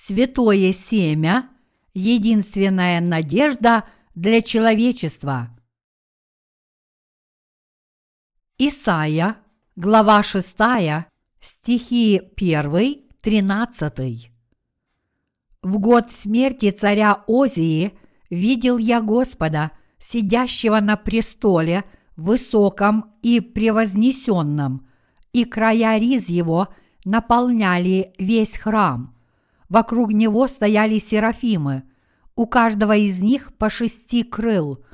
святое семя – единственная надежда для человечества. Исайя, глава 6, стихи 1, 13. В год смерти царя Озии видел я Господа, сидящего на престоле, высоком и превознесенном, и края риз его наполняли весь храм. Вокруг него стояли серафимы, у каждого из них по шести крыл,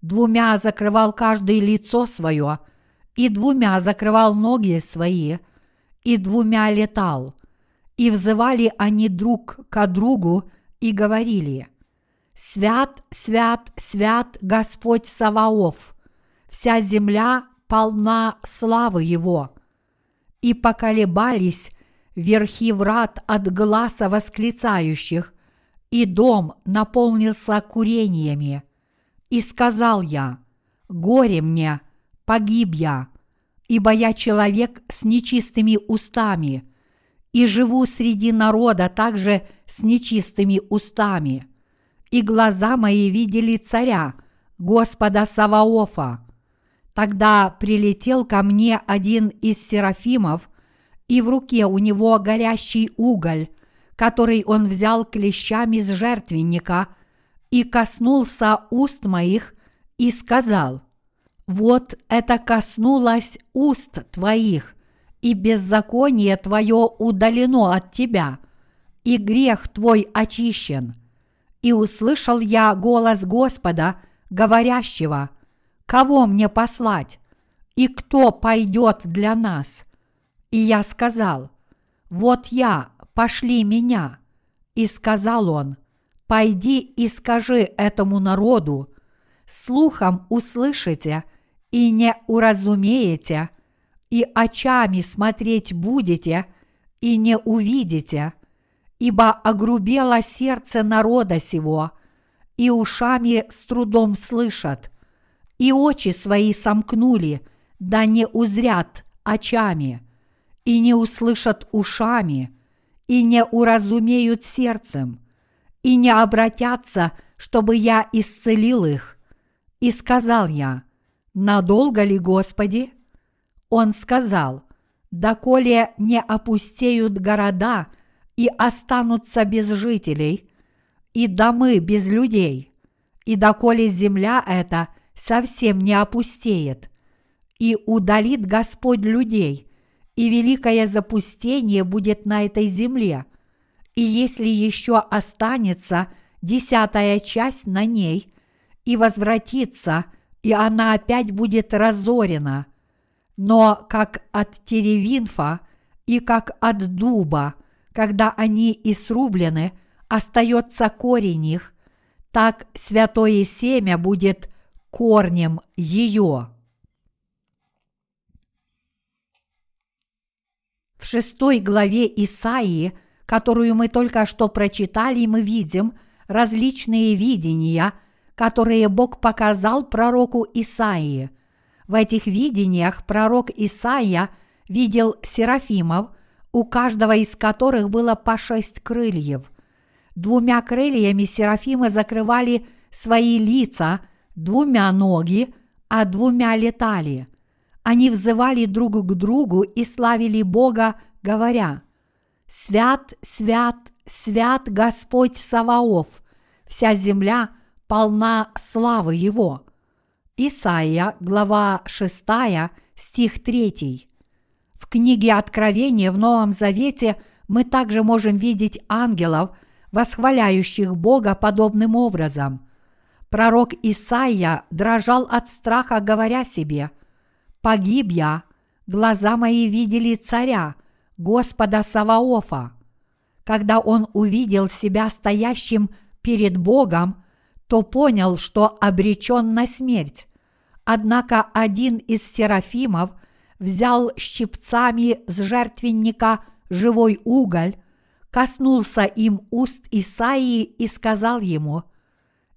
двумя закрывал каждый лицо свое, и двумя закрывал ноги свои, и двумя летал – и взывали они друг к другу и говорили, «Свят, свят, свят Господь Саваоф, вся земля полна славы Его». И поколебались верхи врат от глаза восклицающих, и дом наполнился курениями. И сказал я, «Горе мне, погиб я, ибо я человек с нечистыми устами» и живу среди народа также с нечистыми устами. И глаза мои видели царя, Господа Саваофа. Тогда прилетел ко мне один из серафимов, и в руке у него горящий уголь, который он взял клещами с жертвенника, и коснулся уст моих и сказал, «Вот это коснулось уст твоих, и беззаконие твое удалено от тебя, и грех твой очищен. И услышал я голос Господа, говорящего, кого мне послать, и кто пойдет для нас? И я сказал, вот я, пошли меня. И сказал он, пойди и скажи этому народу, слухом услышите и не уразумеете – и очами смотреть будете, и не увидите, ибо огрубело сердце народа сего, и ушами с трудом слышат, и очи свои сомкнули, да не узрят очами, и не услышат ушами, и не уразумеют сердцем, и не обратятся, чтобы я исцелил их. И сказал я, надолго ли, Господи? Он сказал, «Доколе не опустеют города и останутся без жителей, и домы без людей, и доколе земля эта совсем не опустеет, и удалит Господь людей, и великое запустение будет на этой земле, и если еще останется десятая часть на ней, и возвратится, и она опять будет разорена – но как от теревинфа и как от дуба, когда они и срублены, остается корень их, так святое семя будет корнем ее. В шестой главе Исаии, которую мы только что прочитали, мы видим различные видения, которые Бог показал пророку Исаии – в этих видениях пророк Исаия видел серафимов, у каждого из которых было по шесть крыльев. Двумя крыльями серафимы закрывали свои лица, двумя ноги, а двумя летали. Они взывали друг к другу и славили Бога, говоря, «Свят, свят, свят Господь Саваоф, вся земля полна славы Его». Исаия, глава 6, стих 3. В книге Откровения в Новом Завете мы также можем видеть ангелов, восхваляющих Бога подобным образом. Пророк Исаия дрожал от страха, говоря себе, «Погиб я, глаза мои видели царя, Господа Саваофа». Когда он увидел себя стоящим перед Богом, то понял, что обречен на смерть. Однако один из серафимов взял щипцами с жертвенника живой уголь, коснулся им уст Исаии и сказал ему,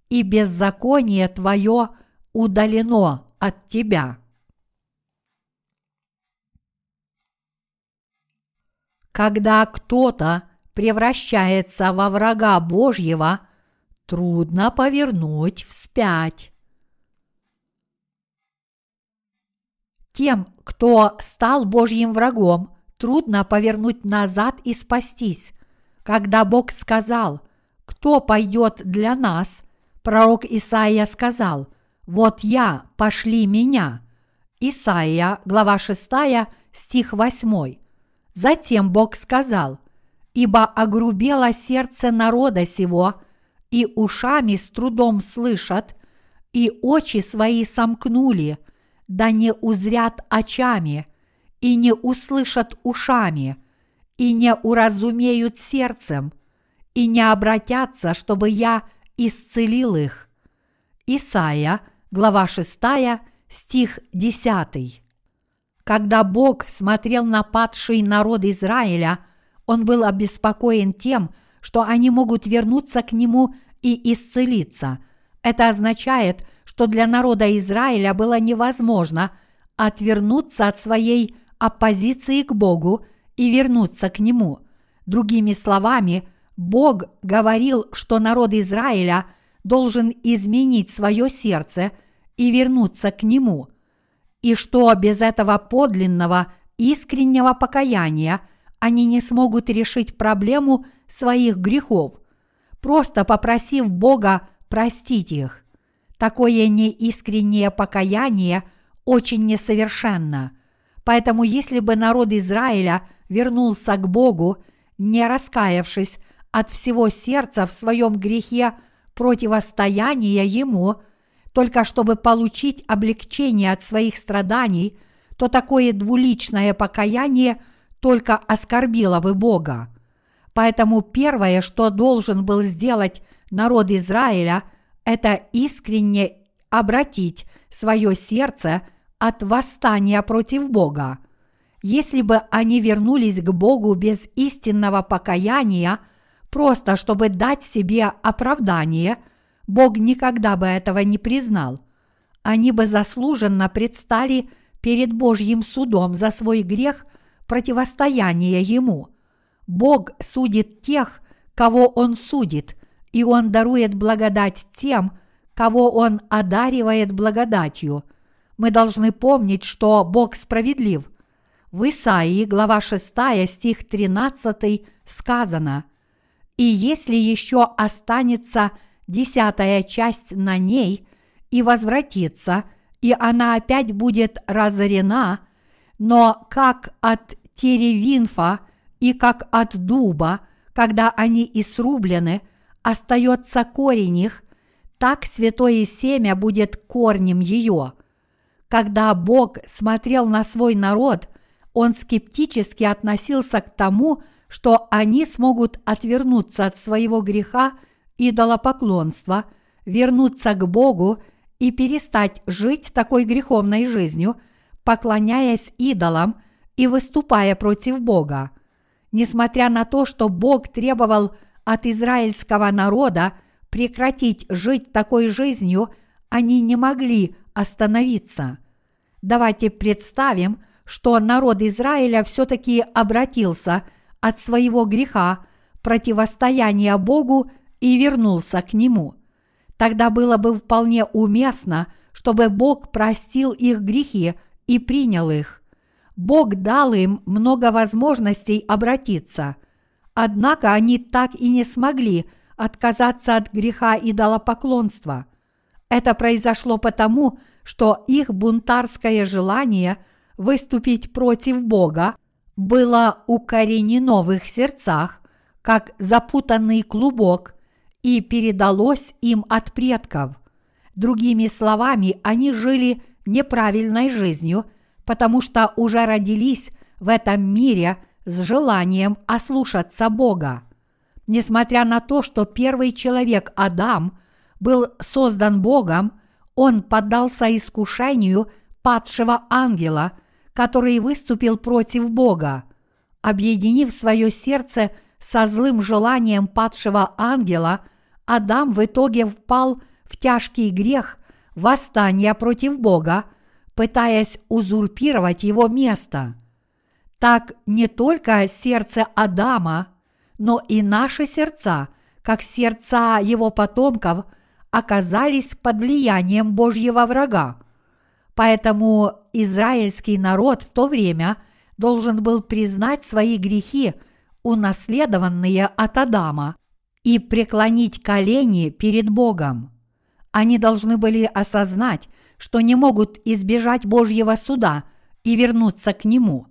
«И беззаконие твое удалено от тебя». Когда кто-то превращается во врага Божьего, трудно повернуть вспять. Тем, кто стал Божьим врагом, трудно повернуть назад и спастись. Когда Бог сказал, кто пойдет для нас, пророк Исаия сказал, вот я, пошли меня. Исаия, глава 6, стих 8. Затем Бог сказал, ибо огрубело сердце народа сего, и ушами с трудом слышат, и очи свои сомкнули, да не узрят очами, и не услышат ушами, и не уразумеют сердцем, и не обратятся, чтобы я исцелил их. Исайя, глава 6, стих 10. Когда Бог смотрел на падший народ Израиля, он был обеспокоен тем, что они могут вернуться к Нему и исцелиться. Это означает, что для народа Израиля было невозможно отвернуться от своей оппозиции к Богу и вернуться к Нему. Другими словами, Бог говорил, что народ Израиля должен изменить свое сердце и вернуться к Нему, и что без этого подлинного, искреннего покаяния они не смогут решить проблему своих грехов, просто попросив Бога простить их. Такое неискреннее покаяние очень несовершенно. Поэтому если бы народ Израиля вернулся к Богу, не раскаявшись от всего сердца в своем грехе противостояния Ему, только чтобы получить облегчение от своих страданий, то такое двуличное покаяние только оскорбило бы Бога. Поэтому первое, что должен был сделать народ Израиля – это искренне обратить свое сердце от восстания против Бога. Если бы они вернулись к Богу без истинного покаяния, просто чтобы дать себе оправдание, Бог никогда бы этого не признал. Они бы заслуженно предстали перед Божьим судом за свой грех противостояния Ему. Бог судит тех, кого Он судит, и Он дарует благодать тем, кого Он одаривает благодатью. Мы должны помнить, что Бог справедлив. В Исаии, глава 6, стих 13 сказано «И если еще останется десятая часть на ней и возвратится, и она опять будет разорена, но как от теревинфа и как от дуба, когда они и срублены – остается корень их, так святое семя будет корнем ее. Когда Бог смотрел на свой народ, он скептически относился к тому, что они смогут отвернуться от своего греха идолопоклонства, вернуться к Богу и перестать жить такой греховной жизнью, поклоняясь идолам и выступая против Бога. Несмотря на то, что Бог требовал от израильского народа прекратить жить такой жизнью, они не могли остановиться. Давайте представим, что народ Израиля все-таки обратился от своего греха, противостояния Богу и вернулся к Нему. Тогда было бы вполне уместно, чтобы Бог простил их грехи и принял их. Бог дал им много возможностей обратиться – Однако они так и не смогли отказаться от греха идолопоклонства. Это произошло потому, что их бунтарское желание выступить против Бога было укоренено в их сердцах, как запутанный клубок, и передалось им от предков. Другими словами, они жили неправильной жизнью, потому что уже родились в этом мире – с желанием ослушаться Бога. Несмотря на то, что первый человек Адам был создан Богом, он поддался искушению падшего ангела, который выступил против Бога. Объединив свое сердце со злым желанием падшего ангела, Адам в итоге впал в тяжкий грех восстания против Бога, пытаясь узурпировать его место – так не только сердце Адама, но и наши сердца, как сердца его потомков, оказались под влиянием Божьего врага. Поэтому израильский народ в то время должен был признать свои грехи, унаследованные от Адама, и преклонить колени перед Богом. Они должны были осознать, что не могут избежать Божьего суда и вернуться к Нему.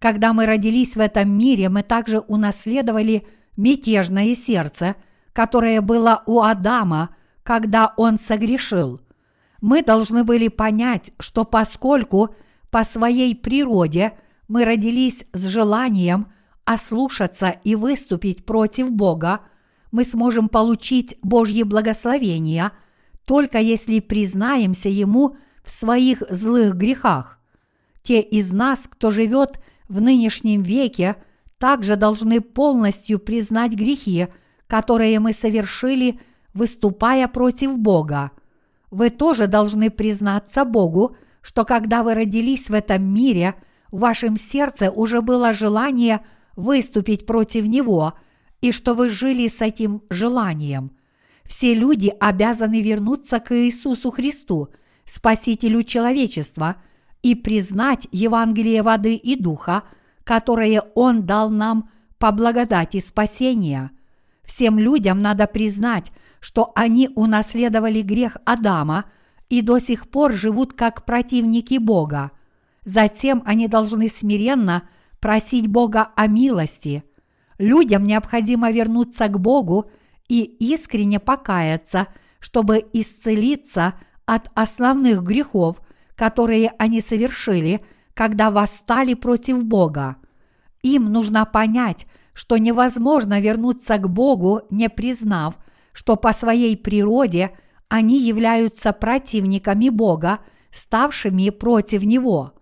Когда мы родились в этом мире, мы также унаследовали мятежное сердце, которое было у Адама, когда он согрешил. Мы должны были понять, что поскольку по своей природе мы родились с желанием ослушаться и выступить против Бога, мы сможем получить Божье благословение – только если признаемся Ему в своих злых грехах. Те из нас, кто живет в нынешнем веке, также должны полностью признать грехи, которые мы совершили, выступая против Бога. Вы тоже должны признаться Богу, что когда вы родились в этом мире, в вашем сердце уже было желание выступить против Него, и что вы жили с этим желанием – все люди обязаны вернуться к Иисусу Христу, Спасителю человечества, и признать Евангелие воды и духа, которое Он дал нам по благодати спасения. Всем людям надо признать, что они унаследовали грех Адама и до сих пор живут как противники Бога. Затем они должны смиренно просить Бога о милости. Людям необходимо вернуться к Богу – и искренне покаяться, чтобы исцелиться от основных грехов, которые они совершили, когда восстали против Бога. Им нужно понять, что невозможно вернуться к Богу, не признав, что по своей природе они являются противниками Бога, ставшими против Него.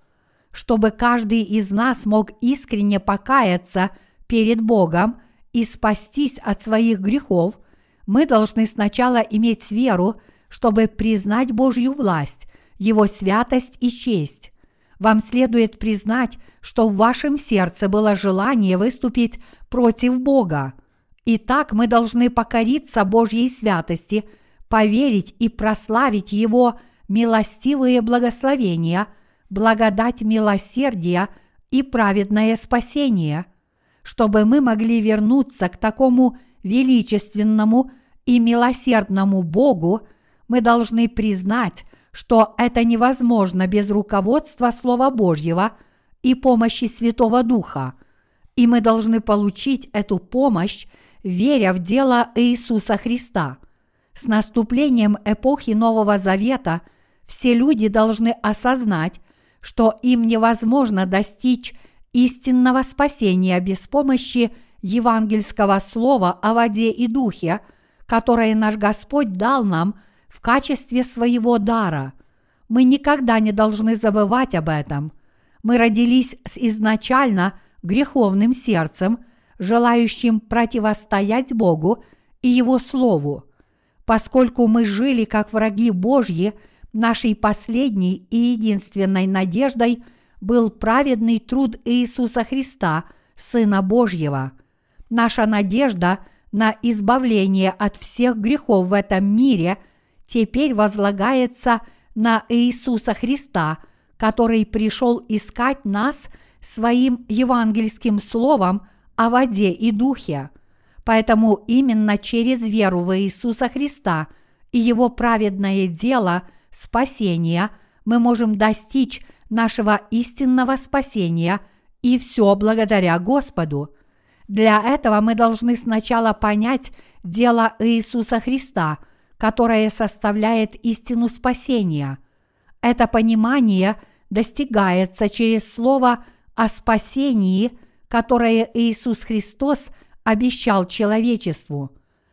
Чтобы каждый из нас мог искренне покаяться перед Богом – и спастись от своих грехов, мы должны сначала иметь веру, чтобы признать Божью власть, Его святость и честь. Вам следует признать, что в вашем сердце было желание выступить против Бога. Итак, мы должны покориться Божьей святости, поверить и прославить Его милостивые благословения, благодать милосердия и праведное спасение – чтобы мы могли вернуться к такому величественному и милосердному Богу, мы должны признать, что это невозможно без руководства Слова Божьего и помощи Святого Духа. И мы должны получить эту помощь, веря в дело Иисуса Христа. С наступлением эпохи Нового Завета все люди должны осознать, что им невозможно достичь истинного спасения без помощи евангельского слова о воде и духе, которое наш Господь дал нам в качестве своего дара. Мы никогда не должны забывать об этом. Мы родились с изначально греховным сердцем, желающим противостоять Богу и Его Слову. Поскольку мы жили как враги Божьи, нашей последней и единственной надеждой – был праведный труд Иисуса Христа, Сына Божьего. Наша надежда на избавление от всех грехов в этом мире теперь возлагается на Иисуса Христа, который пришел искать нас своим евангельским словом о воде и духе. Поэтому именно через веру в Иисуса Христа и Его праведное дело спасения мы можем достичь нашего истинного спасения, и все благодаря Господу. Для этого мы должны сначала понять дело Иисуса Христа, которое составляет истину спасения. Это понимание достигается через слово о спасении, которое Иисус Христос обещал человечеству.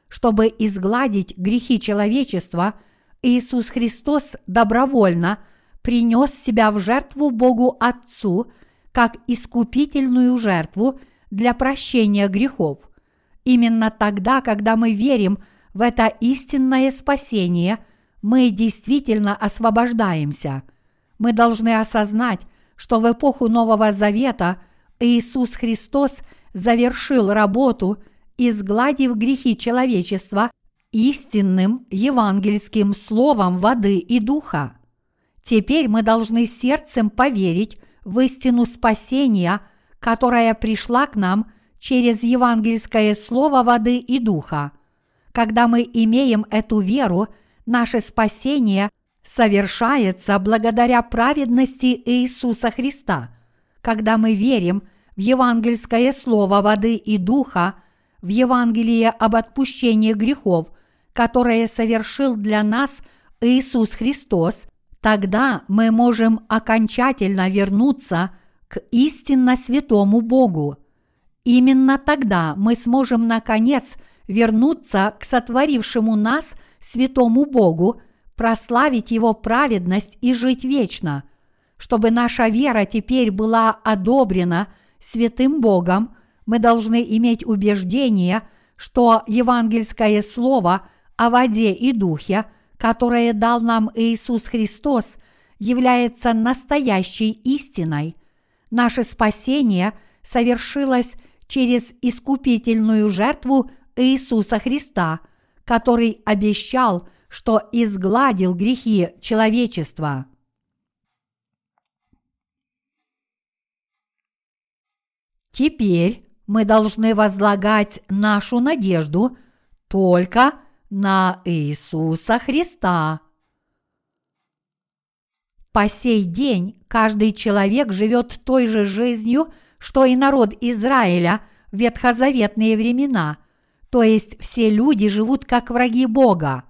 Чтобы изгладить грехи человечества, Иисус Христос добровольно – принес себя в жертву Богу Отцу как искупительную жертву для прощения грехов. Именно тогда, когда мы верим в это истинное спасение, мы действительно освобождаемся. Мы должны осознать, что в эпоху Нового Завета Иисус Христос завершил работу изгладив грехи человечества истинным евангельским словом воды и духа. Теперь мы должны сердцем поверить в истину спасения, которая пришла к нам через евангельское слово воды и духа. Когда мы имеем эту веру, наше спасение совершается благодаря праведности Иисуса Христа. Когда мы верим в евангельское слово воды и духа, в Евангелие об отпущении грехов, которое совершил для нас Иисус Христос, тогда мы можем окончательно вернуться к истинно святому Богу. Именно тогда мы сможем наконец вернуться к сотворившему нас святому Богу, прославить Его праведность и жить вечно, чтобы наша вера теперь была одобрена святым Богом, мы должны иметь убеждение, что евангельское слово о воде и духе, которое дал нам Иисус Христос, является настоящей истиной. Наше спасение совершилось через искупительную жертву Иисуса Христа, который обещал, что изгладил грехи человечества. Теперь мы должны возлагать нашу надежду только на Иисуса Христа. По сей день каждый человек живет той же жизнью, что и народ Израиля в ветхозаветные времена, то есть все люди живут как враги Бога.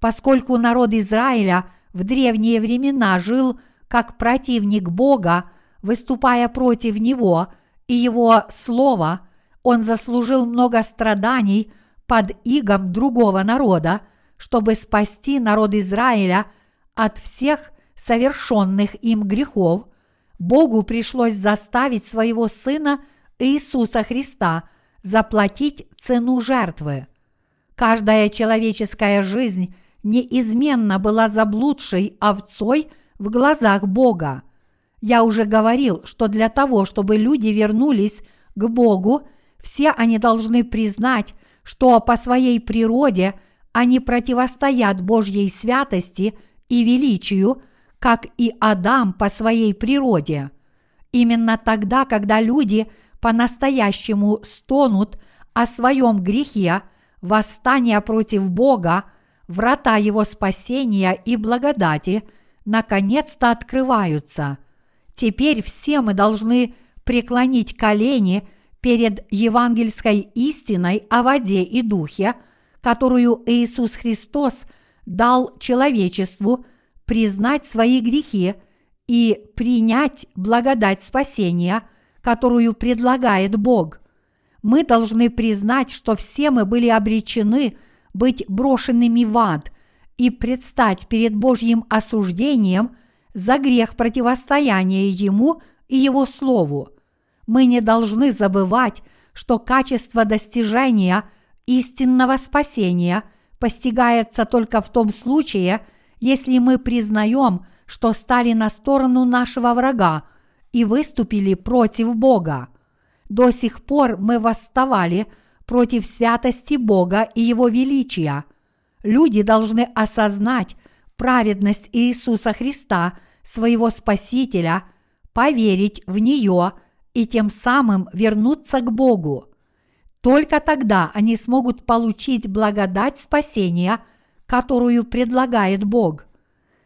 Поскольку народ Израиля в древние времена жил как противник Бога, выступая против Него – и его слово, он заслужил много страданий под игом другого народа, чтобы спасти народ Израиля от всех совершенных им грехов, Богу пришлось заставить своего Сына Иисуса Христа заплатить цену жертвы. Каждая человеческая жизнь неизменно была заблудшей овцой в глазах Бога – я уже говорил, что для того, чтобы люди вернулись к Богу, все они должны признать, что по своей природе они противостоят Божьей святости и величию, как и Адам по своей природе. Именно тогда, когда люди по-настоящему стонут о своем грехе, восстание против Бога, врата Его спасения и благодати наконец-то открываются – Теперь все мы должны преклонить колени перед евангельской истиной о воде и духе, которую Иисус Христос дал человечеству, признать свои грехи и принять благодать спасения, которую предлагает Бог. Мы должны признать, что все мы были обречены быть брошенными в ад и предстать перед Божьим осуждением – за грех противостояния Ему и Его Слову. Мы не должны забывать, что качество достижения истинного спасения постигается только в том случае, если мы признаем, что стали на сторону нашего врага и выступили против Бога. До сих пор мы восставали против святости Бога и Его величия. Люди должны осознать, праведность Иисуса Христа, своего Спасителя, поверить в нее и тем самым вернуться к Богу. Только тогда они смогут получить благодать спасения, которую предлагает Бог.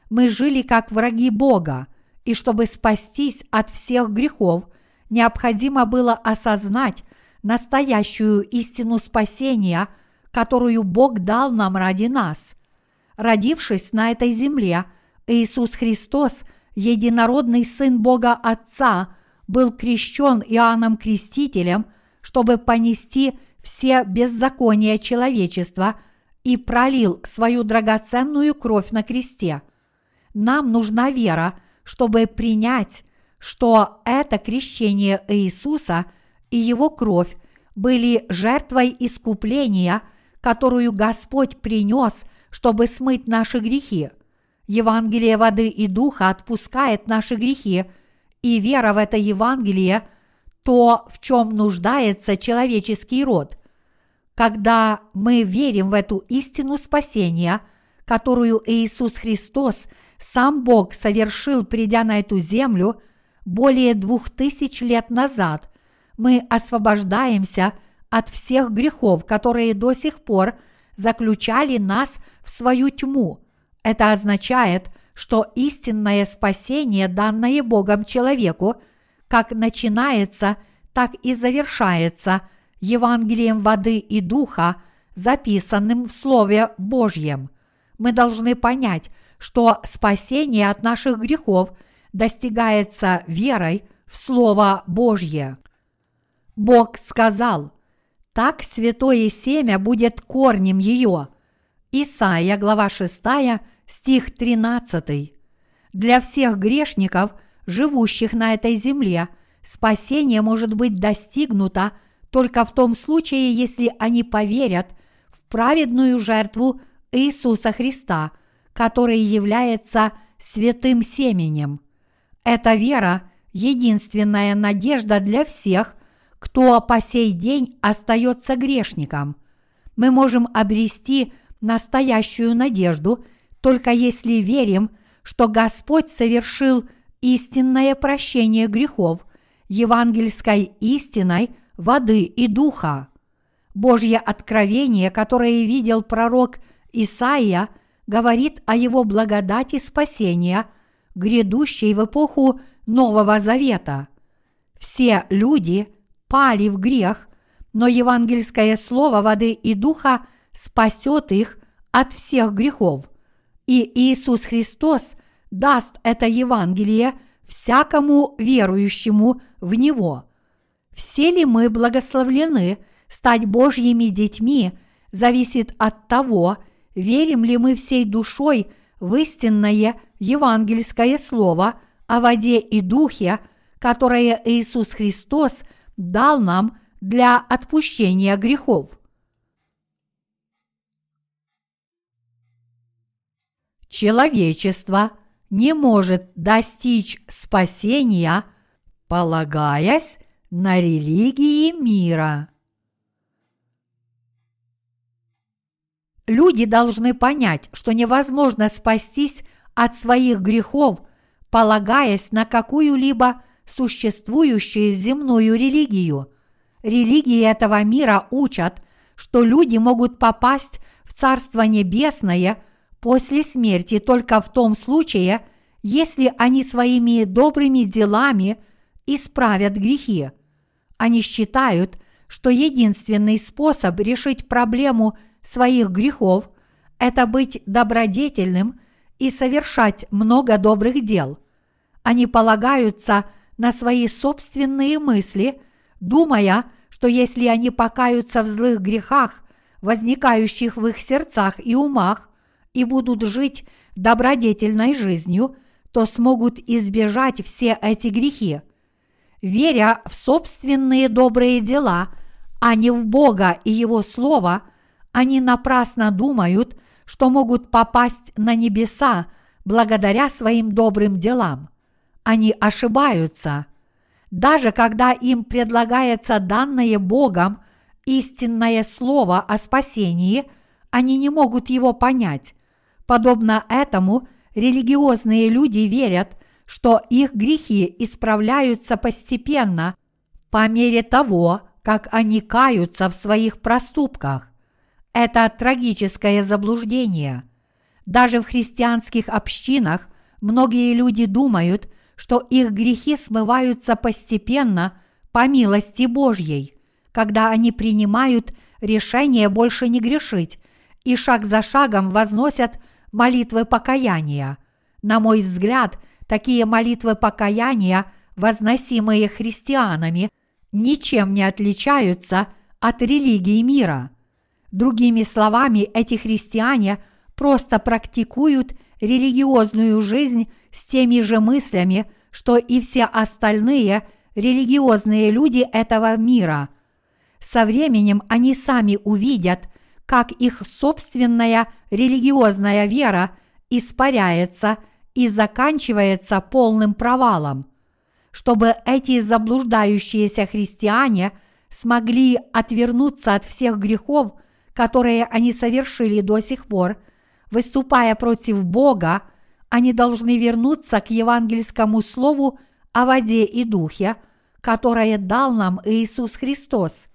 Мы жили как враги Бога, и чтобы спастись от всех грехов, необходимо было осознать настоящую истину спасения, которую Бог дал нам ради нас. Родившись на этой земле, Иисус Христос, единородный Сын Бога Отца, был крещен Иоанном Крестителем, чтобы понести все беззакония человечества и пролил свою драгоценную кровь на кресте. Нам нужна вера, чтобы принять, что это крещение Иисуса и Его кровь были жертвой искупления, которую Господь принес – чтобы смыть наши грехи. Евангелие воды и духа отпускает наши грехи, и вера в это Евангелие – то, в чем нуждается человеческий род. Когда мы верим в эту истину спасения, которую Иисус Христос, сам Бог, совершил, придя на эту землю более двух тысяч лет назад, мы освобождаемся от всех грехов, которые до сих пор заключали нас в свою тьму. Это означает, что истинное спасение, данное Богом человеку, как начинается, так и завершается Евангелием воды и духа, записанным в Слове Божьем. Мы должны понять, что спасение от наших грехов достигается верой в Слово Божье. Бог сказал, так святое семя будет корнем ее. Исайя, глава 6, стих 13. Для всех грешников, живущих на этой земле, спасение может быть достигнуто только в том случае, если они поверят в праведную жертву Иисуса Христа, который является святым семенем. Эта вера – единственная надежда для всех, кто по сей день остается грешником. Мы можем обрести настоящую надежду – только если верим, что Господь совершил истинное прощение грехов евангельской истиной воды и духа. Божье откровение, которое видел пророк Исаия, говорит о его благодати спасения, грядущей в эпоху Нового Завета. Все люди пали в грех, но евангельское слово воды и духа спасет их от всех грехов – и Иисус Христос даст это Евангелие всякому верующему в Него. Все ли мы благословлены стать Божьими детьми, зависит от того, верим ли мы всей душой в истинное евангельское слово о воде и духе, которое Иисус Христос дал нам для отпущения грехов. Человечество не может достичь спасения, полагаясь на религии мира. Люди должны понять, что невозможно спастись от своих грехов, полагаясь на какую-либо существующую земную религию. Религии этого мира учат, что люди могут попасть в Царство Небесное – после смерти только в том случае, если они своими добрыми делами исправят грехи. Они считают, что единственный способ решить проблему своих грехов – это быть добродетельным и совершать много добрых дел. Они полагаются на свои собственные мысли, думая, что если они покаются в злых грехах, возникающих в их сердцах и умах, и будут жить добродетельной жизнью, то смогут избежать все эти грехи. Веря в собственные добрые дела, а не в Бога и Его Слово, они напрасно думают, что могут попасть на небеса благодаря своим добрым делам. Они ошибаются. Даже когда им предлагается данное Богом истинное слово о спасении, они не могут его понять, Подобно этому, религиозные люди верят, что их грехи исправляются постепенно по мере того, как они каются в своих проступках. Это трагическое заблуждение. Даже в христианских общинах многие люди думают, что их грехи смываются постепенно по милости Божьей, когда они принимают решение больше не грешить и шаг за шагом возносят молитвы покаяния. На мой взгляд, такие молитвы покаяния, возносимые христианами, ничем не отличаются от религии мира. Другими словами, эти христиане просто практикуют религиозную жизнь с теми же мыслями, что и все остальные религиозные люди этого мира. Со временем они сами увидят – как их собственная религиозная вера испаряется и заканчивается полным провалом. Чтобы эти заблуждающиеся христиане смогли отвернуться от всех грехов, которые они совершили до сих пор, выступая против Бога, они должны вернуться к евангельскому слову о воде и духе, которое дал нам Иисус Христос.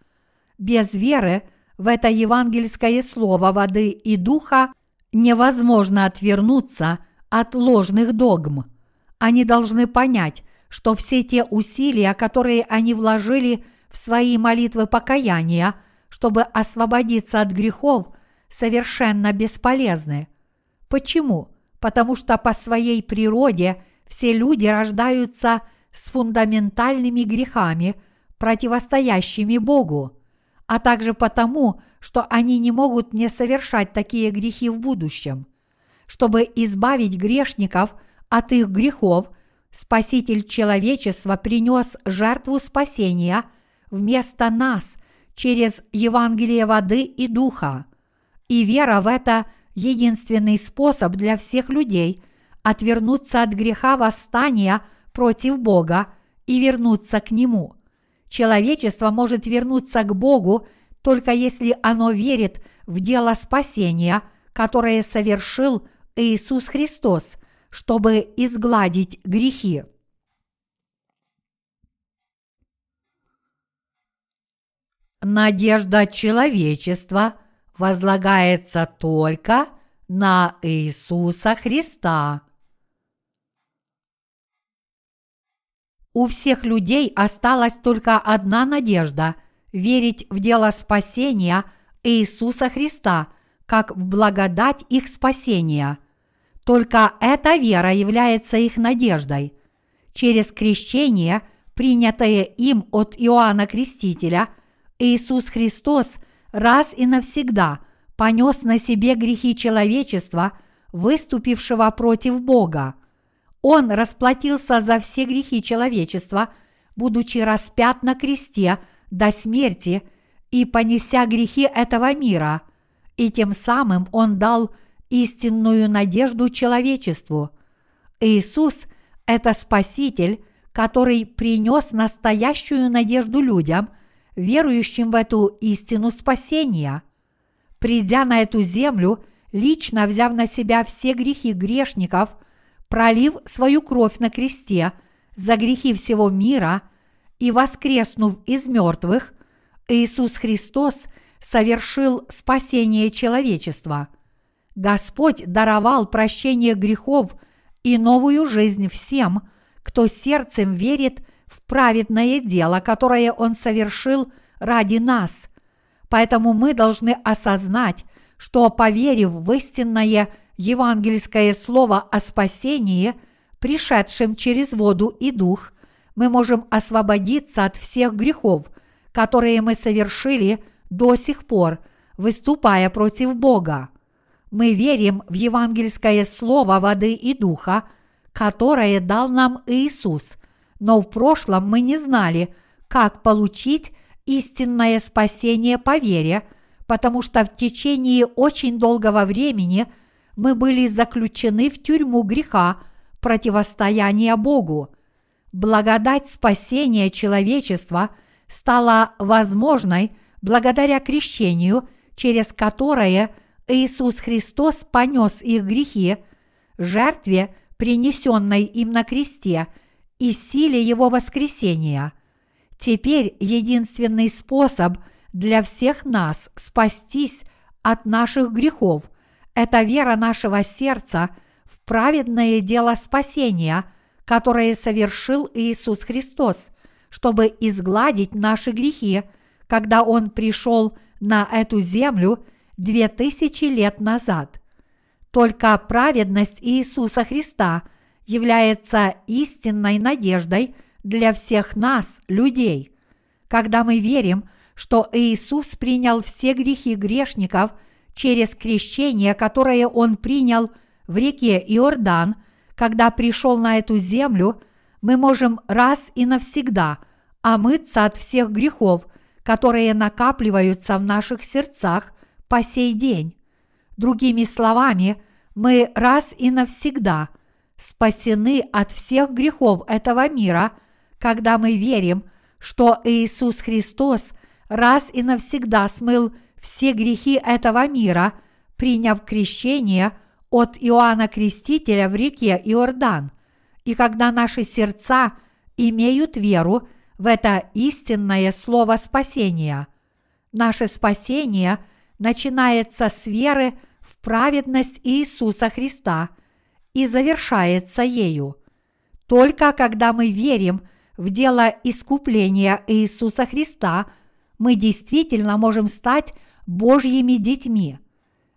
Без веры в это евангельское слово воды и духа невозможно отвернуться от ложных догм. Они должны понять, что все те усилия, которые они вложили в свои молитвы покаяния, чтобы освободиться от грехов, совершенно бесполезны. Почему? Потому что по своей природе все люди рождаются с фундаментальными грехами, противостоящими Богу, а также потому, что они не могут не совершать такие грехи в будущем. Чтобы избавить грешников от их грехов, Спаситель человечества принес жертву спасения вместо нас через Евангелие воды и духа. И вера в это единственный способ для всех людей отвернуться от греха восстания против Бога и вернуться к Нему. Человечество может вернуться к Богу только если оно верит в дело спасения, которое совершил Иисус Христос, чтобы изгладить грехи. Надежда человечества возлагается только на Иисуса Христа. У всех людей осталась только одна надежда – верить в дело спасения Иисуса Христа как в благодать их спасения. Только эта вера является их надеждой. Через крещение, принятое им от Иоанна Крестителя, Иисус Христос раз и навсегда понес на себе грехи человечества, выступившего против Бога. Он расплатился за все грехи человечества, будучи распят на кресте – до смерти и понеся грехи этого мира, и тем самым Он дал истинную надежду человечеству. Иисус – это Спаситель, который принес настоящую надежду людям, верующим в эту истину спасения. Придя на эту землю, лично взяв на себя все грехи грешников, пролив свою кровь на кресте за грехи всего мира – и воскреснув из мертвых, Иисус Христос совершил спасение человечества. Господь даровал прощение грехов и новую жизнь всем, кто сердцем верит в праведное дело, которое Он совершил ради нас. Поэтому мы должны осознать, что, поверив в истинное евангельское слово о спасении, пришедшем через воду и дух – мы можем освободиться от всех грехов, которые мы совершили до сих пор, выступая против Бога. Мы верим в евангельское слово воды и духа, которое дал нам Иисус, но в прошлом мы не знали, как получить истинное спасение по вере, потому что в течение очень долгого времени мы были заключены в тюрьму греха противостояния Богу – благодать спасения человечества стала возможной благодаря крещению, через которое Иисус Христос понес их грехи, жертве, принесенной им на кресте, и силе Его воскресения. Теперь единственный способ для всех нас спастись от наших грехов – это вера нашего сердца в праведное дело спасения – которое совершил Иисус Христос, чтобы изгладить наши грехи, когда Он пришел на эту землю две тысячи лет назад. Только праведность Иисуса Христа является истинной надеждой для всех нас, людей. Когда мы верим, что Иисус принял все грехи грешников через крещение, которое Он принял в реке Иордан – когда пришел на эту землю, мы можем раз и навсегда омыться от всех грехов, которые накапливаются в наших сердцах по сей день. Другими словами, мы раз и навсегда спасены от всех грехов этого мира, когда мы верим, что Иисус Христос раз и навсегда смыл все грехи этого мира, приняв крещение от Иоанна Крестителя в реке Иордан. И когда наши сердца имеют веру в это истинное слово спасения, наше спасение начинается с веры в праведность Иисуса Христа и завершается ею. Только когда мы верим в дело искупления Иисуса Христа, мы действительно можем стать Божьими детьми.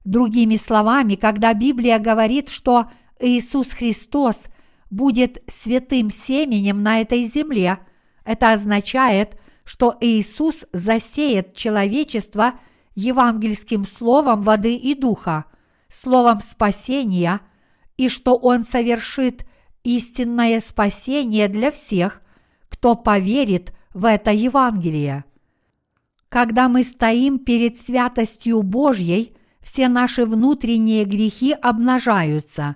Другими словами, когда Библия говорит, что Иисус Христос будет святым семенем на этой земле, это означает, что Иисус засеет человечество евангельским словом воды и духа, словом спасения, и что Он совершит истинное спасение для всех, кто поверит в это Евангелие. Когда мы стоим перед святостью Божьей, все наши внутренние грехи обнажаются.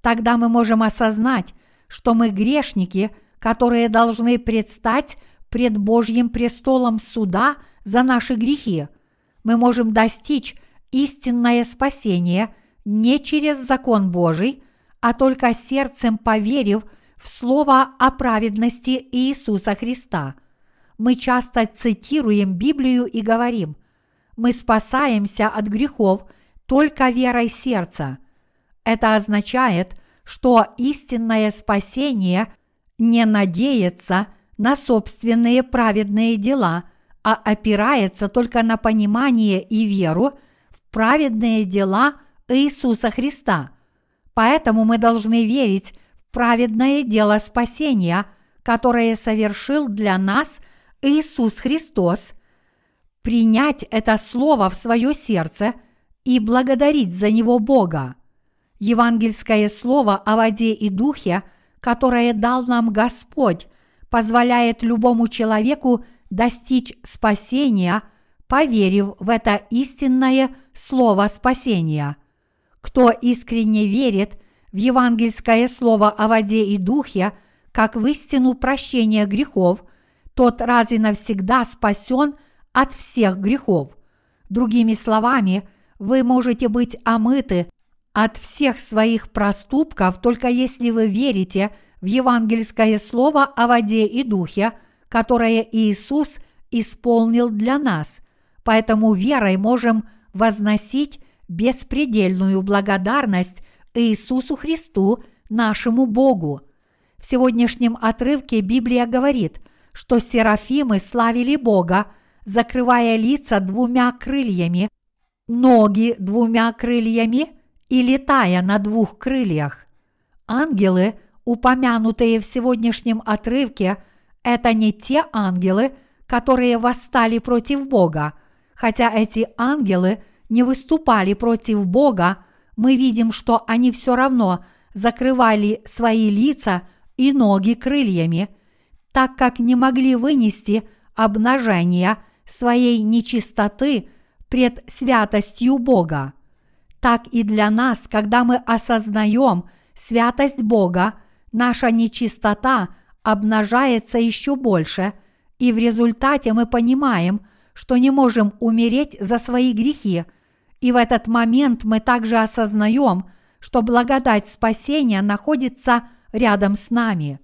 Тогда мы можем осознать, что мы грешники, которые должны предстать пред Божьим престолом суда за наши грехи. Мы можем достичь истинное спасение не через закон Божий, а только сердцем поверив в слово о праведности Иисуса Христа – мы часто цитируем Библию и говорим, мы спасаемся от грехов только верой сердца. Это означает, что истинное спасение не надеется на собственные праведные дела, а опирается только на понимание и веру в праведные дела Иисуса Христа. Поэтому мы должны верить в праведное дело спасения, которое совершил для нас – Иисус Христос, принять это слово в свое сердце и благодарить за него Бога. Евангельское слово о воде и духе, которое дал нам Господь, позволяет любому человеку достичь спасения, поверив в это истинное слово спасения. Кто искренне верит в евангельское слово о воде и духе, как в истину прощения грехов – тот раз и навсегда спасен от всех грехов. Другими словами, вы можете быть омыты от всех своих проступков, только если вы верите в евангельское слово о воде и духе, которое Иисус исполнил для нас. Поэтому верой можем возносить беспредельную благодарность Иисусу Христу, нашему Богу. В сегодняшнем отрывке Библия говорит – что серафимы славили Бога, закрывая лица двумя крыльями, ноги двумя крыльями и летая на двух крыльях. Ангелы, упомянутые в сегодняшнем отрывке, это не те ангелы, которые восстали против Бога. Хотя эти ангелы не выступали против Бога, мы видим, что они все равно закрывали свои лица и ноги крыльями – так как не могли вынести обнажения своей нечистоты пред святостью Бога. Так и для нас, когда мы осознаем святость Бога, наша нечистота обнажается еще больше, и в результате мы понимаем, что не можем умереть за свои грехи, и в этот момент мы также осознаем, что благодать спасения находится рядом с нами –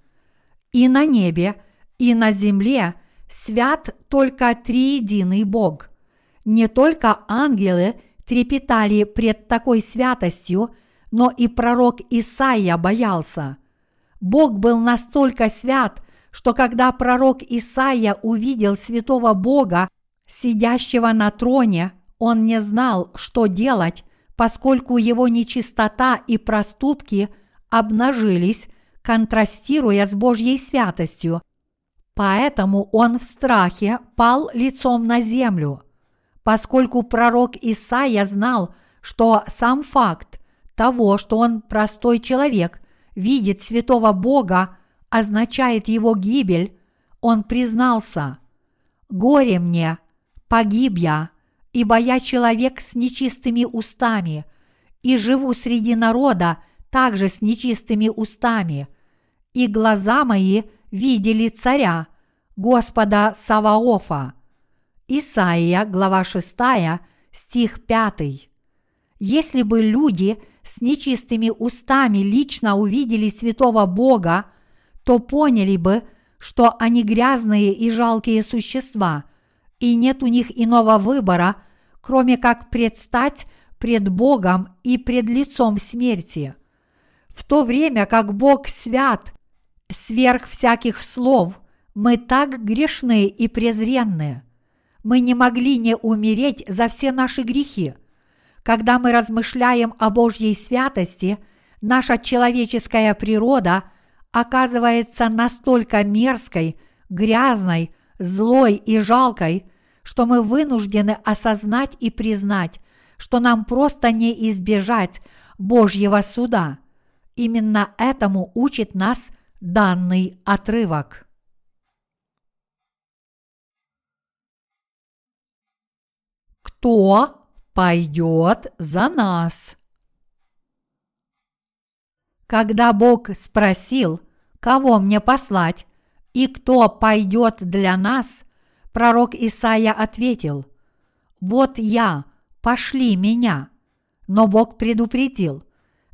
и на небе, и на земле свят только триединый Бог. Не только ангелы трепетали пред такой святостью, но и пророк Исаия боялся. Бог был настолько свят, что когда пророк Исаия увидел святого Бога, сидящего на троне, он не знал, что делать, поскольку его нечистота и проступки обнажились контрастируя с Божьей святостью. Поэтому он в страхе пал лицом на землю. Поскольку пророк Исаия знал, что сам факт того, что он простой человек, видит святого Бога, означает его гибель, он признался «Горе мне, погиб я, ибо я человек с нечистыми устами, и живу среди народа, также с нечистыми устами, и глаза мои видели царя, Господа Саваофа. Исаия, глава 6, стих 5. Если бы люди с нечистыми устами лично увидели святого Бога, то поняли бы, что они грязные и жалкие существа, и нет у них иного выбора, кроме как предстать пред Богом и пред лицом смерти. В то время как Бог свят, сверх всяких слов, мы так грешны и презренны. Мы не могли не умереть за все наши грехи. Когда мы размышляем о Божьей святости, наша человеческая природа оказывается настолько мерзкой, грязной, злой и жалкой, что мы вынуждены осознать и признать, что нам просто не избежать Божьего суда. Именно этому учит нас данный отрывок. Кто пойдет за нас? Когда Бог спросил, кого мне послать и кто пойдет для нас, пророк Исаия ответил, «Вот я, пошли меня». Но Бог предупредил,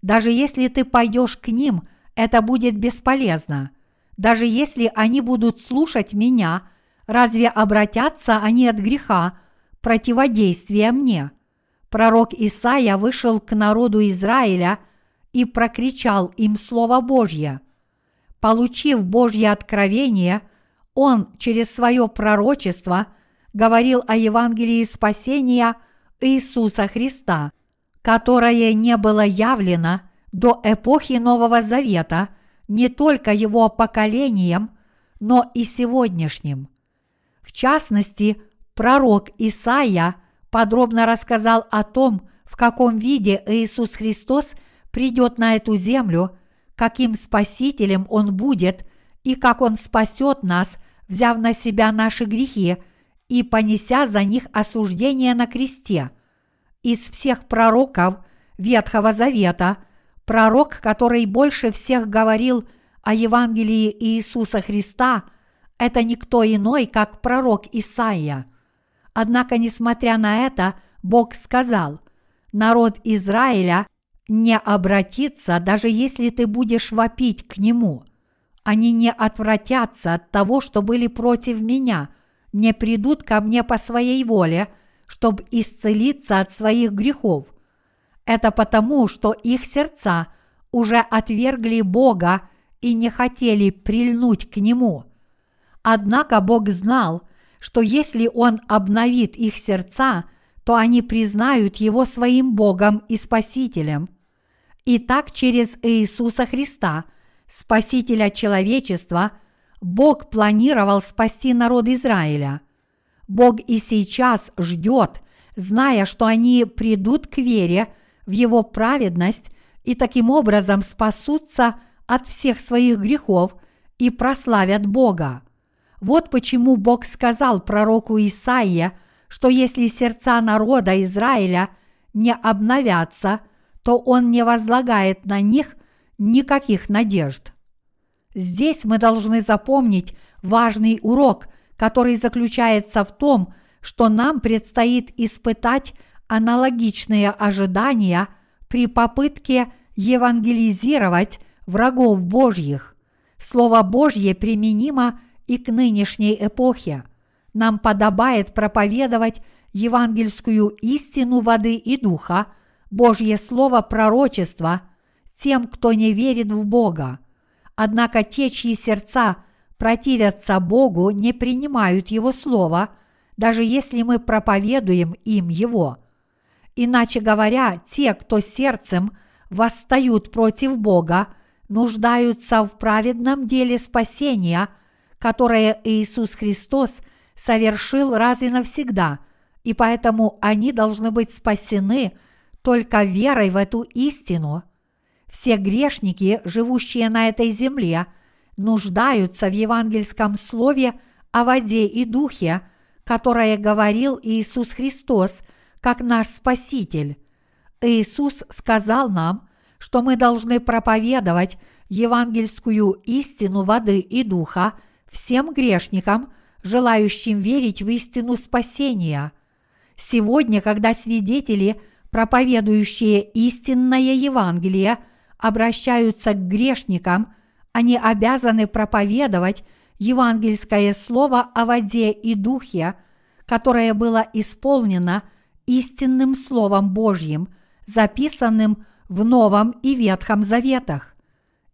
даже если ты пойдешь к ним, это будет бесполезно. Даже если они будут слушать меня, разве обратятся они от греха, противодействия мне? Пророк Исаия вышел к народу Израиля и прокричал им Слово Божье. Получив Божье откровение, он через свое пророчество говорил о Евангелии спасения Иисуса Христа, которое не было явлено до эпохи Нового Завета не только его поколением, но и сегодняшним. В частности, пророк Исаия подробно рассказал о том, в каком виде Иисус Христос придет на эту землю, каким спасителем Он будет и как Он спасет нас, взяв на себя наши грехи и понеся за них осуждение на кресте. Из всех пророков Ветхого Завета пророк, который больше всех говорил о Евангелии Иисуса Христа, это никто иной, как пророк Исаия. Однако, несмотря на это, Бог сказал, народ Израиля не обратится, даже если ты будешь вопить к нему. Они не отвратятся от того, что были против меня, не придут ко мне по своей воле, чтобы исцелиться от своих грехов – это потому, что их сердца уже отвергли Бога и не хотели прильнуть к Нему. Однако Бог знал, что если Он обновит их сердца, то они признают Его своим Богом и Спасителем. И так через Иисуса Христа, Спасителя человечества, Бог планировал спасти народ Израиля. Бог и сейчас ждет, зная, что они придут к вере – в Его праведность и таким образом спасутся от всех своих грехов и прославят Бога. Вот почему Бог сказал пророку Исаия, что если сердца народа Израиля не обновятся, то Он не возлагает на них никаких надежд. Здесь мы должны запомнить важный урок, который заключается в том, что нам предстоит испытать аналогичные ожидания при попытке евангелизировать врагов Божьих. Слово Божье применимо и к нынешней эпохе. Нам подобает проповедовать евангельскую истину воды и духа, Божье Слово пророчества тем, кто не верит в Бога. Однако те, чьи сердца противятся Богу, не принимают Его Слово, даже если мы проповедуем им Его – Иначе говоря, те, кто сердцем восстают против Бога, нуждаются в праведном деле спасения, которое Иисус Христос совершил раз и навсегда, и поэтому они должны быть спасены только верой в эту истину. Все грешники, живущие на этой земле, нуждаются в евангельском слове о воде и духе, которое говорил Иисус Христос – как наш Спаситель. Иисус сказал нам, что мы должны проповедовать евангельскую истину воды и духа всем грешникам желающим верить в истину спасения. Сегодня, когда свидетели, проповедующие истинное Евангелие, обращаются к грешникам, они обязаны проповедовать евангельское слово о воде и духе, которое было исполнено истинным Словом Божьим, записанным в Новом и Ветхом Заветах.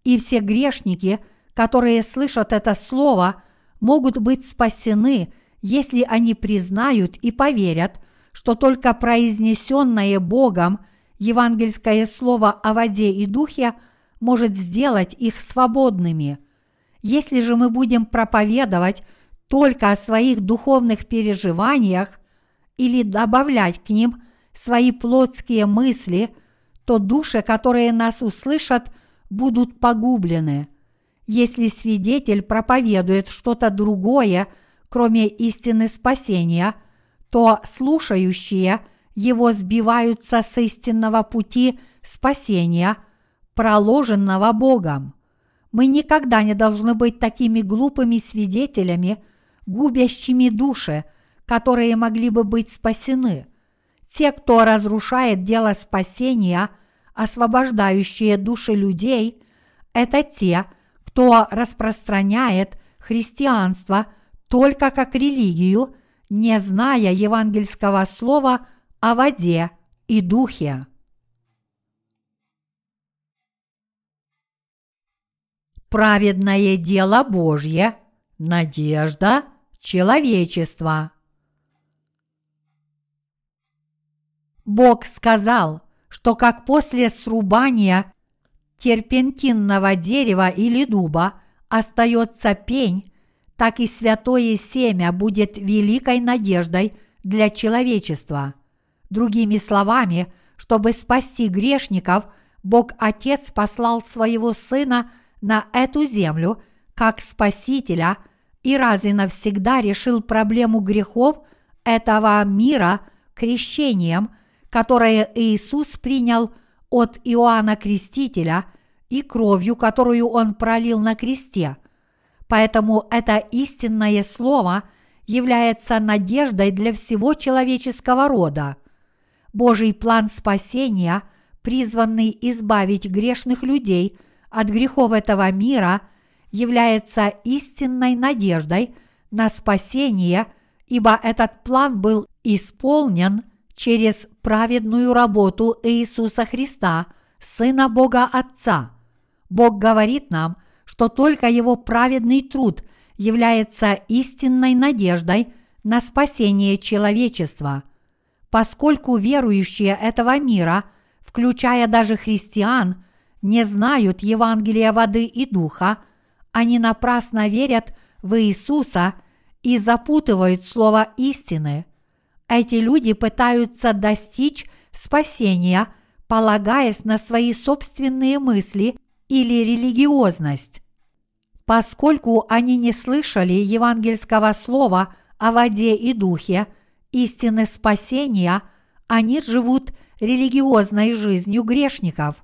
И все грешники, которые слышат это слово, могут быть спасены, если они признают и поверят, что только произнесенное Богом евангельское слово о воде и духе может сделать их свободными. Если же мы будем проповедовать только о своих духовных переживаниях или добавлять к ним свои плотские мысли, то души, которые нас услышат, будут погублены. Если свидетель проповедует что-то другое, кроме истины спасения, то слушающие его сбиваются с истинного пути спасения, проложенного Богом. Мы никогда не должны быть такими глупыми свидетелями, губящими души, которые могли бы быть спасены. Те, кто разрушает дело спасения, освобождающие души людей, это те, кто распространяет христианство только как религию, не зная евангельского слова о воде и духе. Праведное дело Божье, надежда человечества. Бог сказал, что как после срубания терпентинного дерева или дуба остается пень, так и святое семя будет великой надеждой для человечества. Другими словами, чтобы спасти грешников, Бог Отец послал своего Сына на эту землю как Спасителя и раз и навсегда решил проблему грехов этого мира крещением – которое Иисус принял от Иоанна Крестителя и кровью, которую он пролил на кресте. Поэтому это истинное слово является надеждой для всего человеческого рода. Божий план спасения, призванный избавить грешных людей от грехов этого мира, является истинной надеждой на спасение, ибо этот план был исполнен – через праведную работу Иисуса Христа, Сына Бога Отца. Бог говорит нам, что только Его праведный труд является истинной надеждой на спасение человечества. Поскольку верующие этого мира, включая даже христиан, не знают Евангелия воды и духа, они напрасно верят в Иисуса и запутывают слово истины – эти люди пытаются достичь спасения, полагаясь на свои собственные мысли или религиозность. Поскольку они не слышали евангельского слова о воде и духе, истины спасения, они живут религиозной жизнью грешников.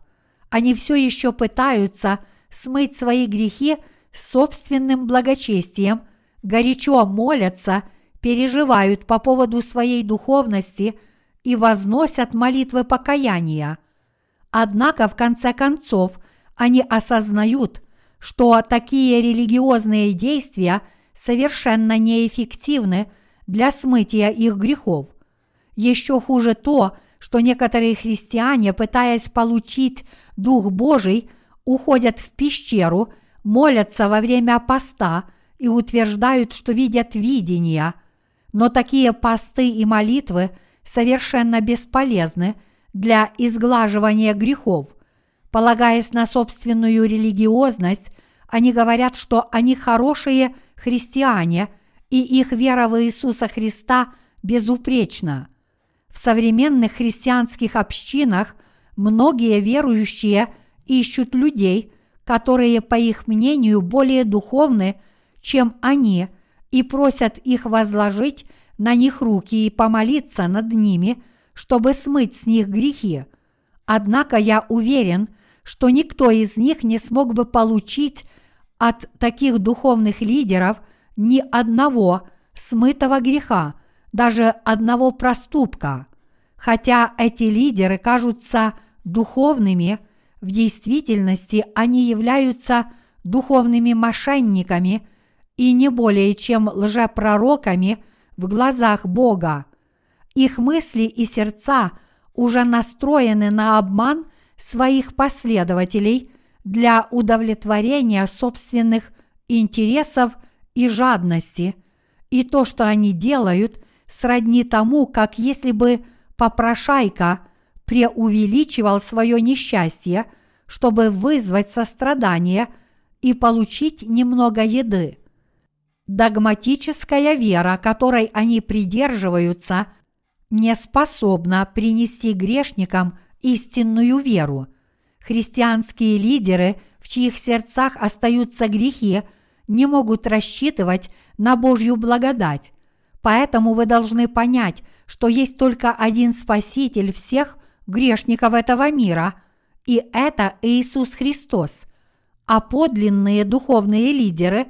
Они все еще пытаются смыть свои грехи собственным благочестием, горячо молятся – переживают по поводу своей духовности и возносят молитвы покаяния. Однако в конце концов они осознают, что такие религиозные действия совершенно неэффективны для смытия их грехов. Еще хуже то, что некоторые христиане, пытаясь получить Дух Божий, уходят в пещеру, молятся во время поста и утверждают, что видят видения – но такие посты и молитвы совершенно бесполезны для изглаживания грехов. Полагаясь на собственную религиозность, они говорят, что они хорошие христиане, и их вера в Иисуса Христа безупречна. В современных христианских общинах многие верующие ищут людей, которые, по их мнению, более духовны, чем они – и просят их возложить на них руки и помолиться над ними, чтобы смыть с них грехи. Однако я уверен, что никто из них не смог бы получить от таких духовных лидеров ни одного смытого греха, даже одного проступка. Хотя эти лидеры кажутся духовными, в действительности они являются духовными мошенниками и не более чем лжепророками в глазах Бога. Их мысли и сердца уже настроены на обман своих последователей для удовлетворения собственных интересов и жадности, и то, что они делают, сродни тому, как если бы попрошайка преувеличивал свое несчастье, чтобы вызвать сострадание и получить немного еды. Догматическая вера, которой они придерживаются, не способна принести грешникам истинную веру. Христианские лидеры, в чьих сердцах остаются грехи, не могут рассчитывать на Божью благодать. Поэтому вы должны понять, что есть только один Спаситель всех грешников этого мира, и это Иисус Христос, а подлинные духовные лидеры,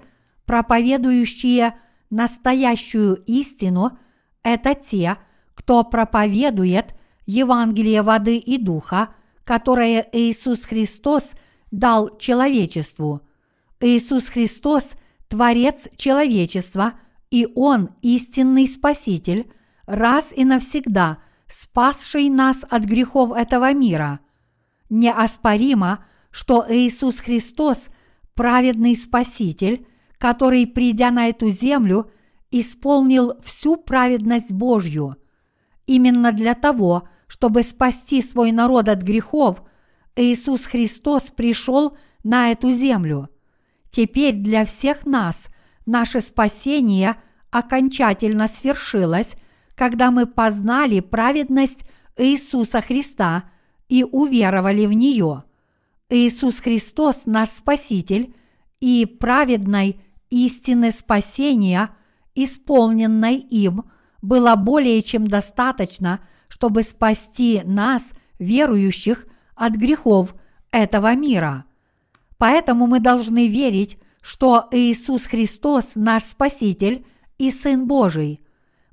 проповедующие настоящую истину, это те, кто проповедует Евангелие воды и духа, которое Иисус Христос дал человечеству. Иисус Христос – Творец человечества, и Он – истинный Спаситель, раз и навсегда – спасший нас от грехов этого мира. Неоспоримо, что Иисус Христос – праведный Спаситель, который, придя на эту землю, исполнил всю праведность Божью. Именно для того, чтобы спасти свой народ от грехов, Иисус Христос пришел на эту землю. Теперь для всех нас наше спасение окончательно свершилось – когда мы познали праведность Иисуса Христа и уверовали в нее. Иисус Христос наш Спаситель и праведной истины спасения, исполненной им, было более чем достаточно, чтобы спасти нас, верующих, от грехов этого мира. Поэтому мы должны верить, что Иисус Христос наш Спаситель и Сын Божий –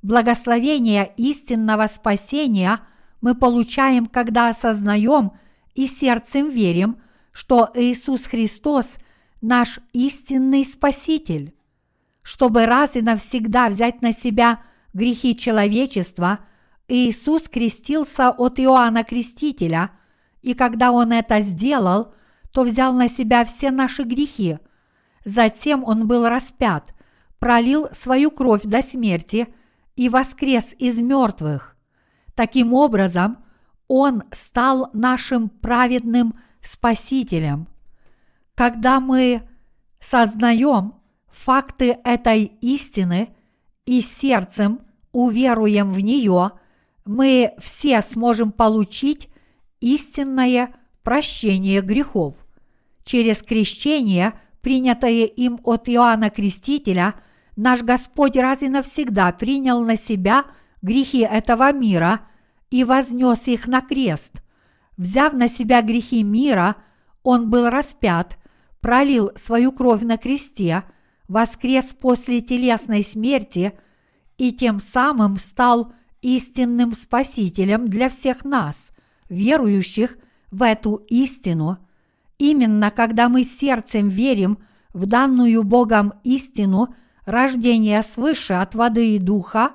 Благословение истинного спасения мы получаем, когда осознаем и сердцем верим, что Иисус Христос – наш истинный Спаситель. Чтобы раз и навсегда взять на себя грехи человечества, Иисус крестился от Иоанна Крестителя, и когда Он это сделал, то взял на себя все наши грехи. Затем Он был распят, пролил свою кровь до смерти – и воскрес из мертвых. Таким образом, Он стал нашим праведным Спасителем. Когда мы сознаем факты этой истины и сердцем уверуем в нее, мы все сможем получить истинное прощение грехов. Через крещение, принятое им от Иоанна Крестителя – наш Господь раз и навсегда принял на себя грехи этого мира и вознес их на крест. Взяв на себя грехи мира, Он был распят, пролил свою кровь на кресте, воскрес после телесной смерти и тем самым стал истинным Спасителем для всех нас, верующих в эту истину. Именно когда мы сердцем верим в данную Богом истину – рождения свыше от воды и духа,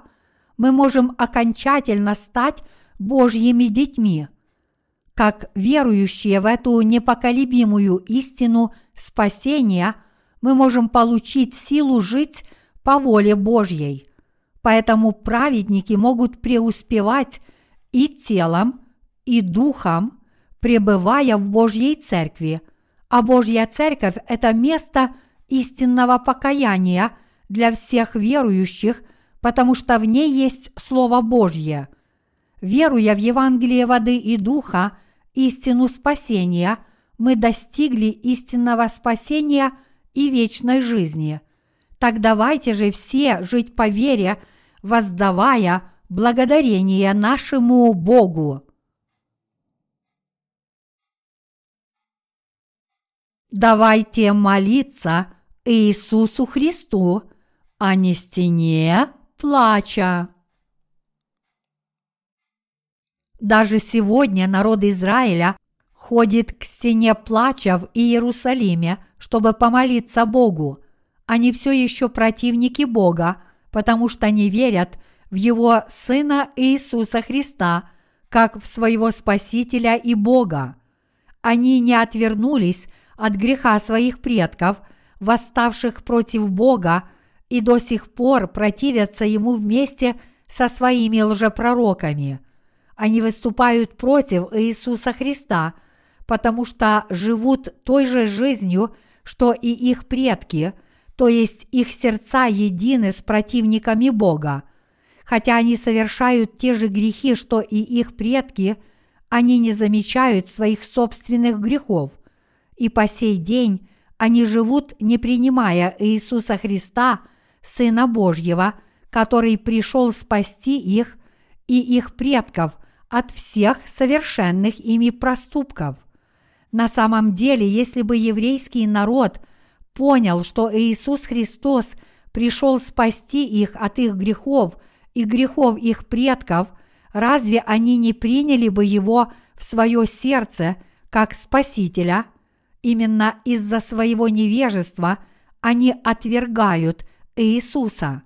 мы можем окончательно стать Божьими детьми. Как верующие в эту непоколебимую истину спасения, мы можем получить силу жить по воле Божьей. Поэтому праведники могут преуспевать и телом, и духом, пребывая в Божьей церкви, а Божья церковь – это место истинного покаяния для всех верующих, потому что в ней есть Слово Божье. Веруя в Евангелие воды и духа, истину спасения, мы достигли истинного спасения и вечной жизни. Так давайте же все жить по вере, воздавая благодарение нашему Богу. Давайте молиться Иисусу Христу, а не стене плача. Даже сегодня народ Израиля ходит к стене плача в Иерусалиме, чтобы помолиться Богу. Они все еще противники Бога, потому что не верят в Его Сына Иисуса Христа, как в своего Спасителя и Бога. Они не отвернулись от греха своих предков, восставших против Бога, и до сих пор противятся Ему вместе со своими лжепророками – они выступают против Иисуса Христа, потому что живут той же жизнью, что и их предки, то есть их сердца едины с противниками Бога. Хотя они совершают те же грехи, что и их предки, они не замечают своих собственных грехов. И по сей день они живут, не принимая Иисуса Христа, Сына Божьего, который пришел спасти их и их предков от всех совершенных ими проступков. На самом деле, если бы еврейский народ понял, что Иисус Христос пришел спасти их от их грехов и грехов их предков, разве они не приняли бы его в свое сердце как Спасителя? Именно из-за своего невежества они отвергают Иисуса.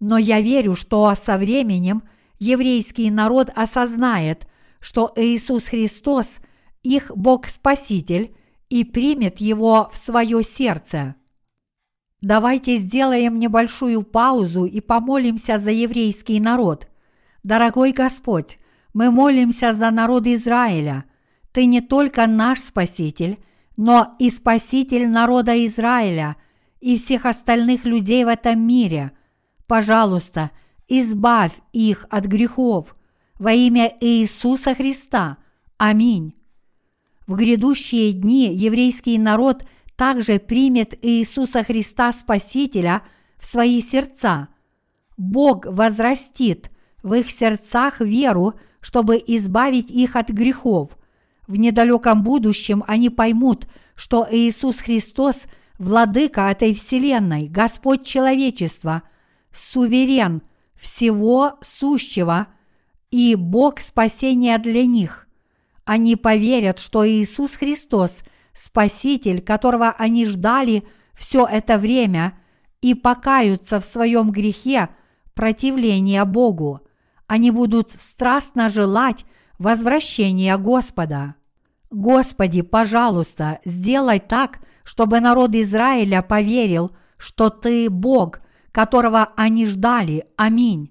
Но я верю, что со временем – еврейский народ осознает, что Иисус Христос – их Бог-Спаситель и примет его в свое сердце. Давайте сделаем небольшую паузу и помолимся за еврейский народ. Дорогой Господь, мы молимся за народ Израиля. Ты не только наш Спаситель, но и Спаситель народа Израиля и всех остальных людей в этом мире. Пожалуйста, – избавь их от грехов во имя Иисуса Христа. Аминь. В грядущие дни еврейский народ также примет Иисуса Христа Спасителя в свои сердца. Бог возрастит в их сердцах веру, чтобы избавить их от грехов. В недалеком будущем они поймут, что Иисус Христос – владыка этой вселенной, Господь человечества, суверен – всего сущего и Бог спасения для них. Они поверят, что Иисус Христос – Спаситель, которого они ждали все это время, и покаются в своем грехе противления Богу. Они будут страстно желать возвращения Господа. Господи, пожалуйста, сделай так, чтобы народ Израиля поверил, что Ты Бог – которого они ждали. Аминь.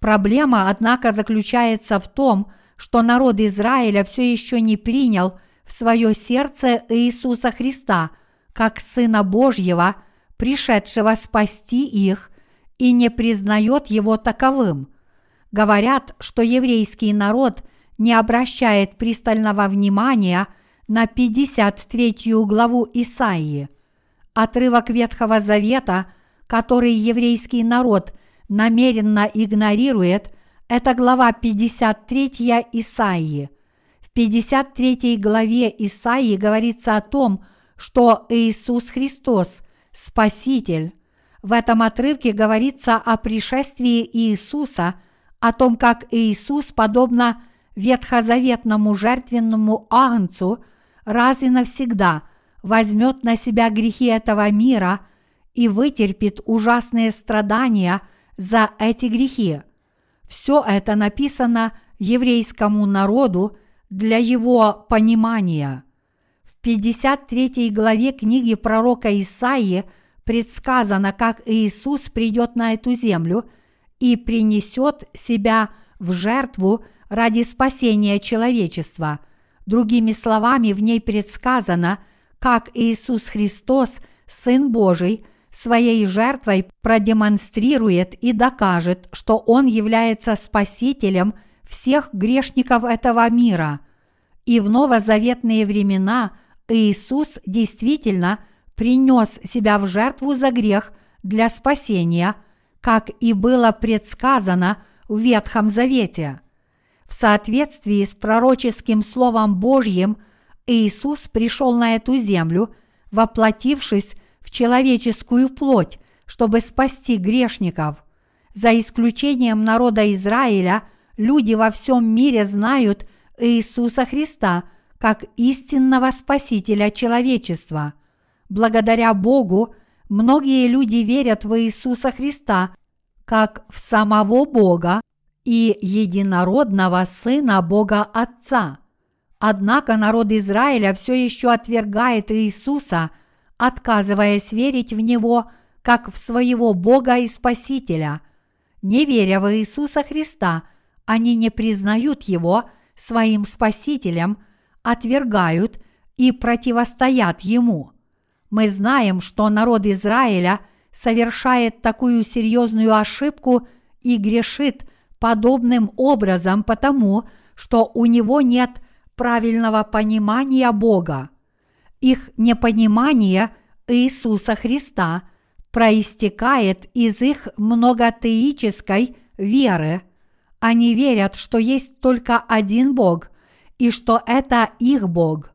Проблема, однако, заключается в том, что народ Израиля все еще не принял в свое сердце Иисуса Христа как Сына Божьего, пришедшего спасти их, и не признает его таковым. Говорят, что еврейский народ не обращает пристального внимания на 53 главу Исаии. Отрывок Ветхого Завета – который еврейский народ намеренно игнорирует, это глава 53 Исаии. В 53 главе Исаии говорится о том, что Иисус Христос – Спаситель. В этом отрывке говорится о пришествии Иисуса, о том, как Иисус, подобно ветхозаветному жертвенному агнцу, раз и навсегда возьмет на себя грехи этого мира – и вытерпит ужасные страдания за эти грехи. Все это написано еврейскому народу для его понимания. В 53 главе книги пророка Исаии предсказано, как Иисус придет на эту землю и принесет себя в жертву ради спасения человечества. Другими словами, в ней предсказано, как Иисус Христос, Сын Божий – своей жертвой продемонстрирует и докажет, что Он является Спасителем всех грешников этого мира. И в новозаветные времена Иисус действительно принес себя в жертву за грех для спасения, как и было предсказано в Ветхом Завете. В соответствии с пророческим Словом Божьим Иисус пришел на эту землю, воплотившись человеческую плоть чтобы спасти грешников. За исключением народа Израиля, люди во всем мире знают Иисуса Христа как истинного Спасителя человечества. Благодаря Богу, многие люди верят в Иисуса Христа как в самого Бога и единородного Сына Бога Отца. Однако народ Израиля все еще отвергает Иисуса, отказываясь верить в Него как в своего Бога и Спасителя. Не веря в Иисуса Христа, они не признают Его своим Спасителем, отвергают и противостоят Ему. Мы знаем, что народ Израиля совершает такую серьезную ошибку и грешит – подобным образом потому, что у него нет правильного понимания Бога. Их непонимание Иисуса Христа проистекает из их многотеической веры. Они верят, что есть только один Бог и что это их Бог.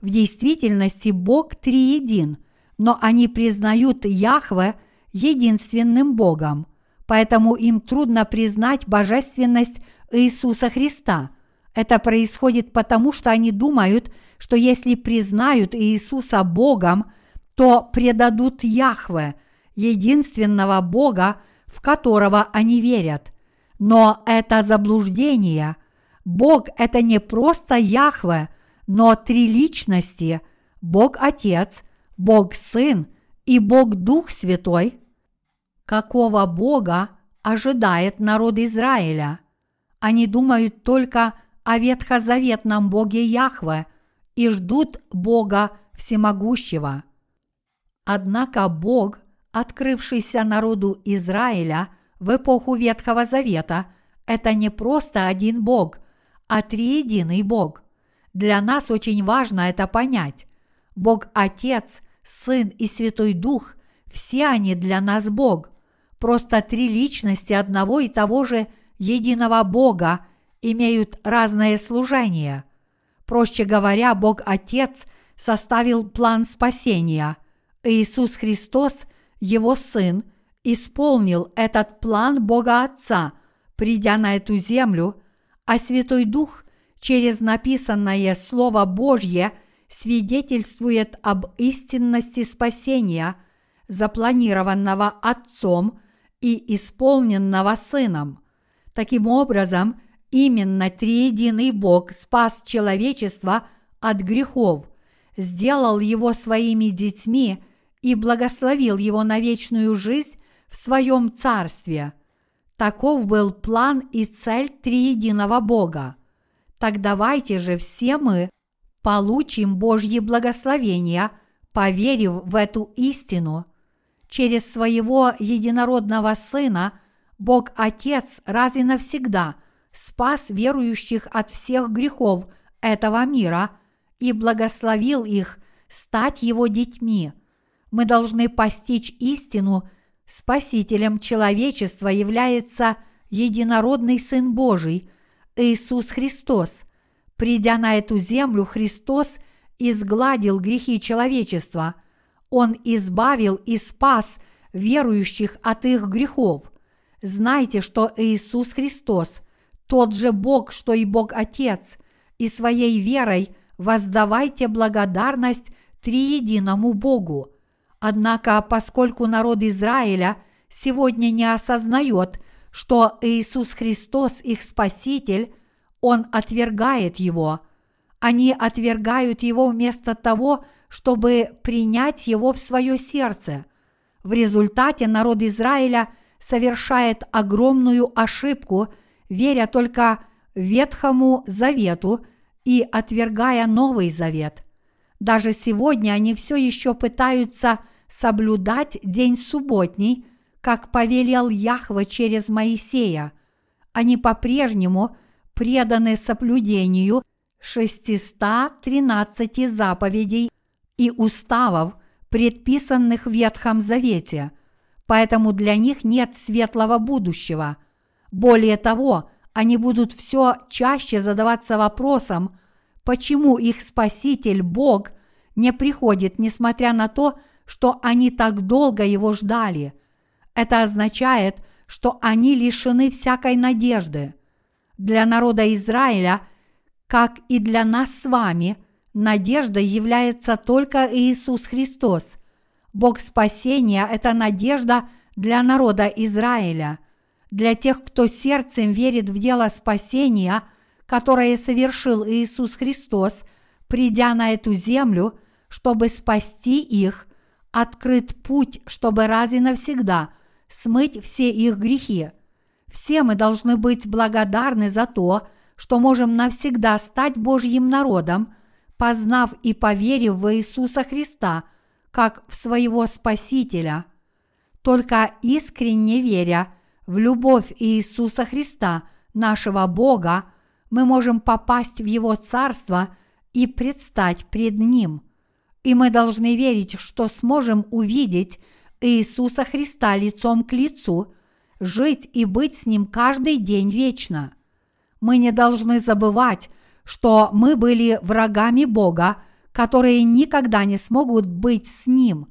В действительности Бог триедин, но они признают Яхве единственным Богом – поэтому им трудно признать божественность Иисуса Христа. Это происходит потому, что они думают, что если признают Иисуса Богом, то предадут Яхве, единственного Бога, в которого они верят. Но это заблуждение. Бог – это не просто Яхве, но три личности – Бог Отец, Бог Сын и Бог Дух Святой – какого Бога ожидает народ Израиля. Они думают только о ветхозаветном Боге Яхве и ждут Бога Всемогущего. Однако Бог, открывшийся народу Израиля в эпоху Ветхого Завета, это не просто один Бог, а триединый Бог. Для нас очень важно это понять. Бог Отец, Сын и Святой Дух – все они для нас Бог – Просто три личности одного и того же единого Бога имеют разное служение. Проще говоря, Бог Отец составил план спасения. Иисус Христос, Его Сын, исполнил этот план Бога Отца, придя на эту землю, а Святой Дух через написанное Слово Божье свидетельствует об истинности спасения, запланированного Отцом – и исполненного Сыном. Таким образом, именно триединый Бог спас человечество от грехов, сделал его своими детьми и благословил его на вечную жизнь в своем царстве. Таков был план и цель триединого Бога. Так давайте же все мы получим Божье благословение, поверив в эту истину – через своего единородного Сына Бог Отец раз и навсегда спас верующих от всех грехов этого мира и благословил их стать Его детьми. Мы должны постичь истину, Спасителем человечества является единородный Сын Божий, Иисус Христос. Придя на эту землю, Христос изгладил грехи человечества – он избавил и спас верующих от их грехов. Знайте, что Иисус Христос – тот же Бог, что и Бог Отец, и своей верой воздавайте благодарность триединому Богу. Однако, поскольку народ Израиля сегодня не осознает, что Иисус Христос их Спаситель, он отвергает Его. Они отвергают Его вместо того, чтобы принять его в свое сердце. В результате народ Израиля совершает огромную ошибку, веря только Ветхому Завету и отвергая Новый Завет. Даже сегодня они все еще пытаются соблюдать день субботний, как повелел Яхва через Моисея. Они по-прежнему преданы соблюдению 613 заповедей и уставов, предписанных в Ветхом Завете, поэтому для них нет светлого будущего. Более того, они будут все чаще задаваться вопросом, почему их Спаситель Бог не приходит, несмотря на то, что они так долго его ждали. Это означает, что они лишены всякой надежды. Для народа Израиля, как и для нас с вами, надеждой является только Иисус Христос. Бог спасения – это надежда для народа Израиля, для тех, кто сердцем верит в дело спасения, которое совершил Иисус Христос, придя на эту землю, чтобы спасти их, открыт путь, чтобы раз и навсегда смыть все их грехи. Все мы должны быть благодарны за то, что можем навсегда стать Божьим народом, познав и поверив в Иисуса Христа как в своего Спасителя. Только искренне веря в любовь Иисуса Христа, нашего Бога, мы можем попасть в Его Царство и предстать пред Ним. И мы должны верить, что сможем увидеть Иисуса Христа лицом к лицу, жить и быть с Ним каждый день вечно. Мы не должны забывать, что мы были врагами Бога, которые никогда не смогут быть с Ним.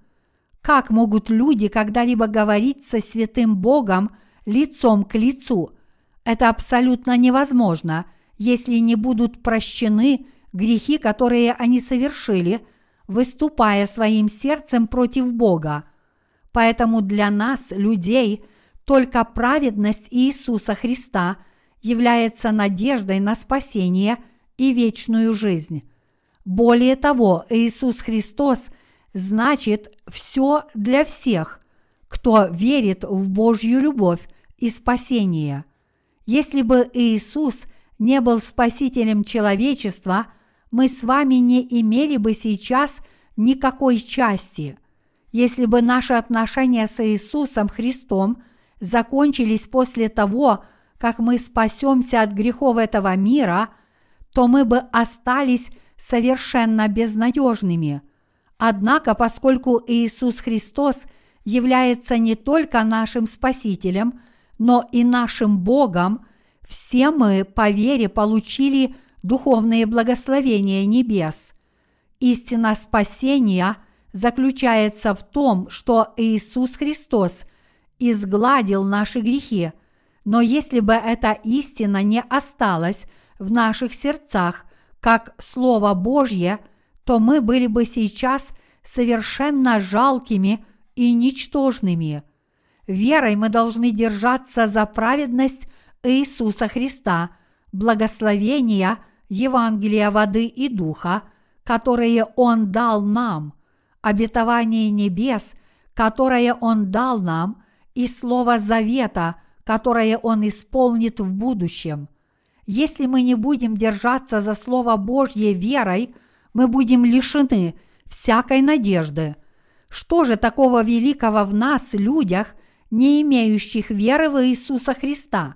Как могут люди когда-либо говорить со святым Богом лицом к лицу? Это абсолютно невозможно, если не будут прощены грехи, которые они совершили, выступая своим сердцем против Бога – Поэтому для нас, людей, только праведность Иисуса Христа является надеждой на спасение и вечную жизнь. Более того, Иисус Христос значит все для всех, кто верит в Божью любовь и спасение. Если бы Иисус не был спасителем человечества, мы с вами не имели бы сейчас никакой части – если бы наши отношения с Иисусом Христом закончились после того, как мы спасемся от грехов этого мира, то мы бы остались совершенно безнадежными. Однако, поскольку Иисус Христос является не только нашим Спасителем, но и нашим Богом, все мы по вере получили духовные благословения небес. Истина спасения – заключается в том, что Иисус Христос изгладил наши грехи, но если бы эта истина не осталась в наших сердцах, как Слово Божье, то мы были бы сейчас совершенно жалкими и ничтожными. Верой мы должны держаться за праведность Иисуса Христа, благословения Евангелия воды и духа, которые Он дал нам – обетование небес, которое Он дал нам, и Слово Завета, которое Он исполнит в будущем. Если мы не будем держаться за Слово Божье верой, мы будем лишены всякой надежды. Что же такого великого в нас, людях, не имеющих веры в Иисуса Христа?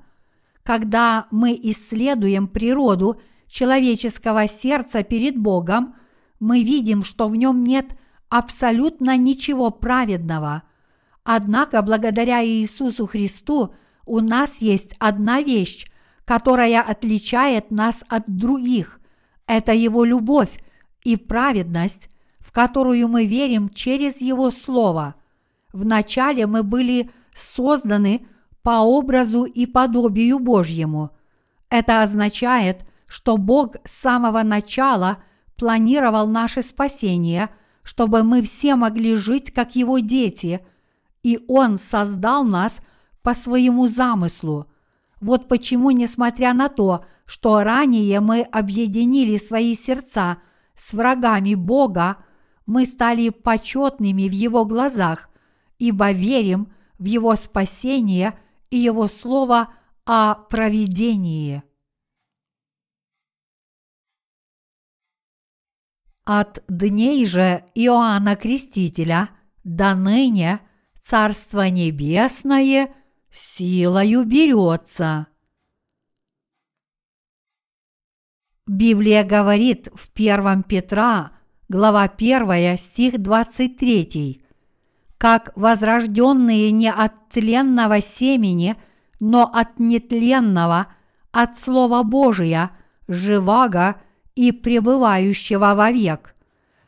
Когда мы исследуем природу человеческого сердца перед Богом, мы видим, что в нем нет абсолютно ничего праведного. Однако благодаря Иисусу Христу у нас есть одна вещь, которая отличает нас от других. Это Его любовь и праведность, в которую мы верим через Его Слово. Вначале мы были созданы по образу и подобию Божьему. Это означает, что Бог с самого начала планировал наше спасение – чтобы мы все могли жить как Его дети, и Он создал нас по своему замыслу. Вот почему, несмотря на то, что ранее мы объединили свои сердца с врагами Бога, мы стали почетными в Его глазах, ибо верим в Его спасение и Его Слово о провидении. От дней же Иоанна Крестителя до ныне Царство Небесное силою берется. Библия говорит в 1 Петра, глава 1, стих 23, как возрожденные не от тленного семени, но от нетленного, от Слова Божия, живаго и пребывающего вовек.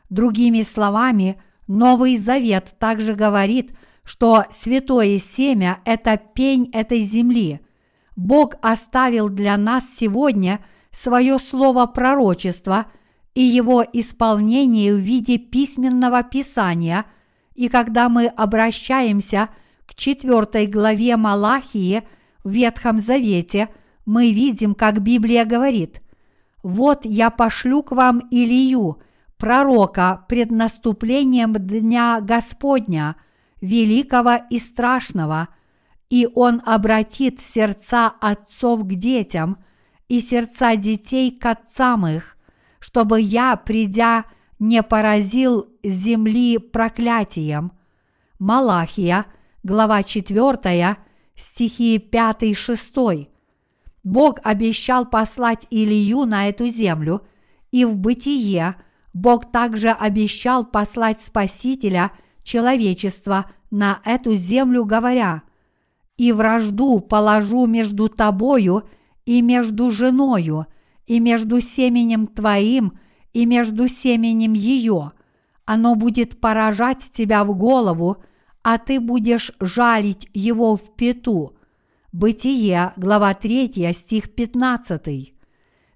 Другими словами, Новый Завет также говорит, что святое семя – это пень этой земли. Бог оставил для нас сегодня свое слово пророчества и его исполнение в виде письменного писания, и когда мы обращаемся к четвертой главе Малахии в Ветхом Завете, мы видим, как Библия говорит «Вот я пошлю к вам Илию, пророка пред наступлением Дня Господня – великого и страшного, и Он обратит сердца отцов к детям и сердца детей к отцам их, чтобы я, придя, не поразил земли проклятием. Малахия, глава 4, стихи 5-6. Бог обещал послать Илью на эту землю, и в бытие Бог также обещал послать Спасителя – человечества на эту землю, говоря, «И вражду положу между тобою и между женою, и между семенем твоим, и между семенем ее. Оно будет поражать тебя в голову, а ты будешь жалить его в пету». Бытие, глава 3, стих 15.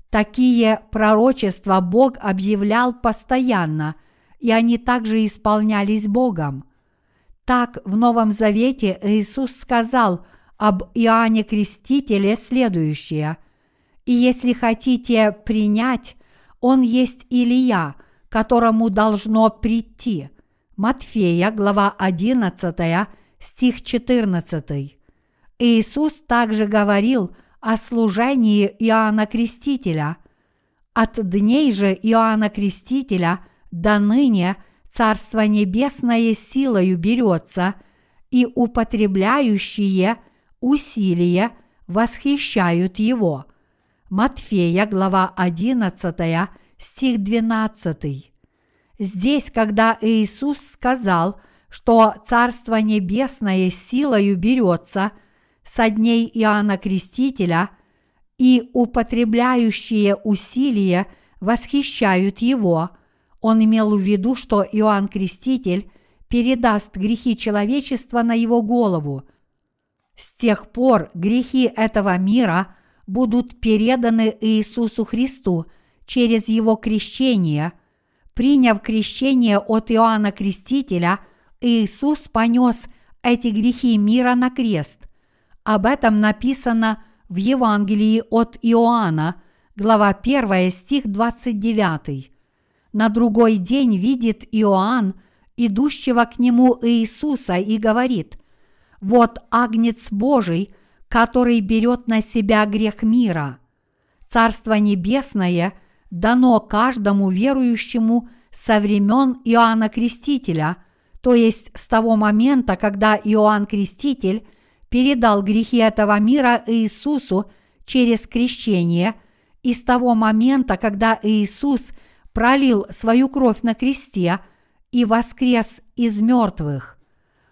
Такие пророчества Бог объявлял постоянно – и они также исполнялись Богом. Так в Новом Завете Иисус сказал об Иоанне Крестителе следующее. «И если хотите принять, он есть Илия, которому должно прийти». Матфея, глава 11, стих 14. Иисус также говорил о служении Иоанна Крестителя. От дней же Иоанна Крестителя – до ныне Царство Небесное силою берется, и употребляющие усилия восхищают его. Матфея, глава 11, стих 12. Здесь, когда Иисус сказал, что Царство Небесное силою берется со дней Иоанна Крестителя, и употребляющие усилия восхищают его – он имел в виду, что Иоанн Креститель передаст грехи человечества на его голову. С тех пор грехи этого мира будут переданы Иисусу Христу через его крещение. Приняв крещение от Иоанна Крестителя, Иисус понес эти грехи мира на крест. Об этом написано в Евангелии от Иоанна, глава 1, стих 29. На другой день видит Иоанн, идущего к нему Иисуса, и говорит, «Вот агнец Божий, который берет на себя грех мира. Царство Небесное дано каждому верующему со времен Иоанна Крестителя, то есть с того момента, когда Иоанн Креститель передал грехи этого мира Иисусу через крещение, и с того момента, когда Иисус – пролил свою кровь на кресте и воскрес из мертвых.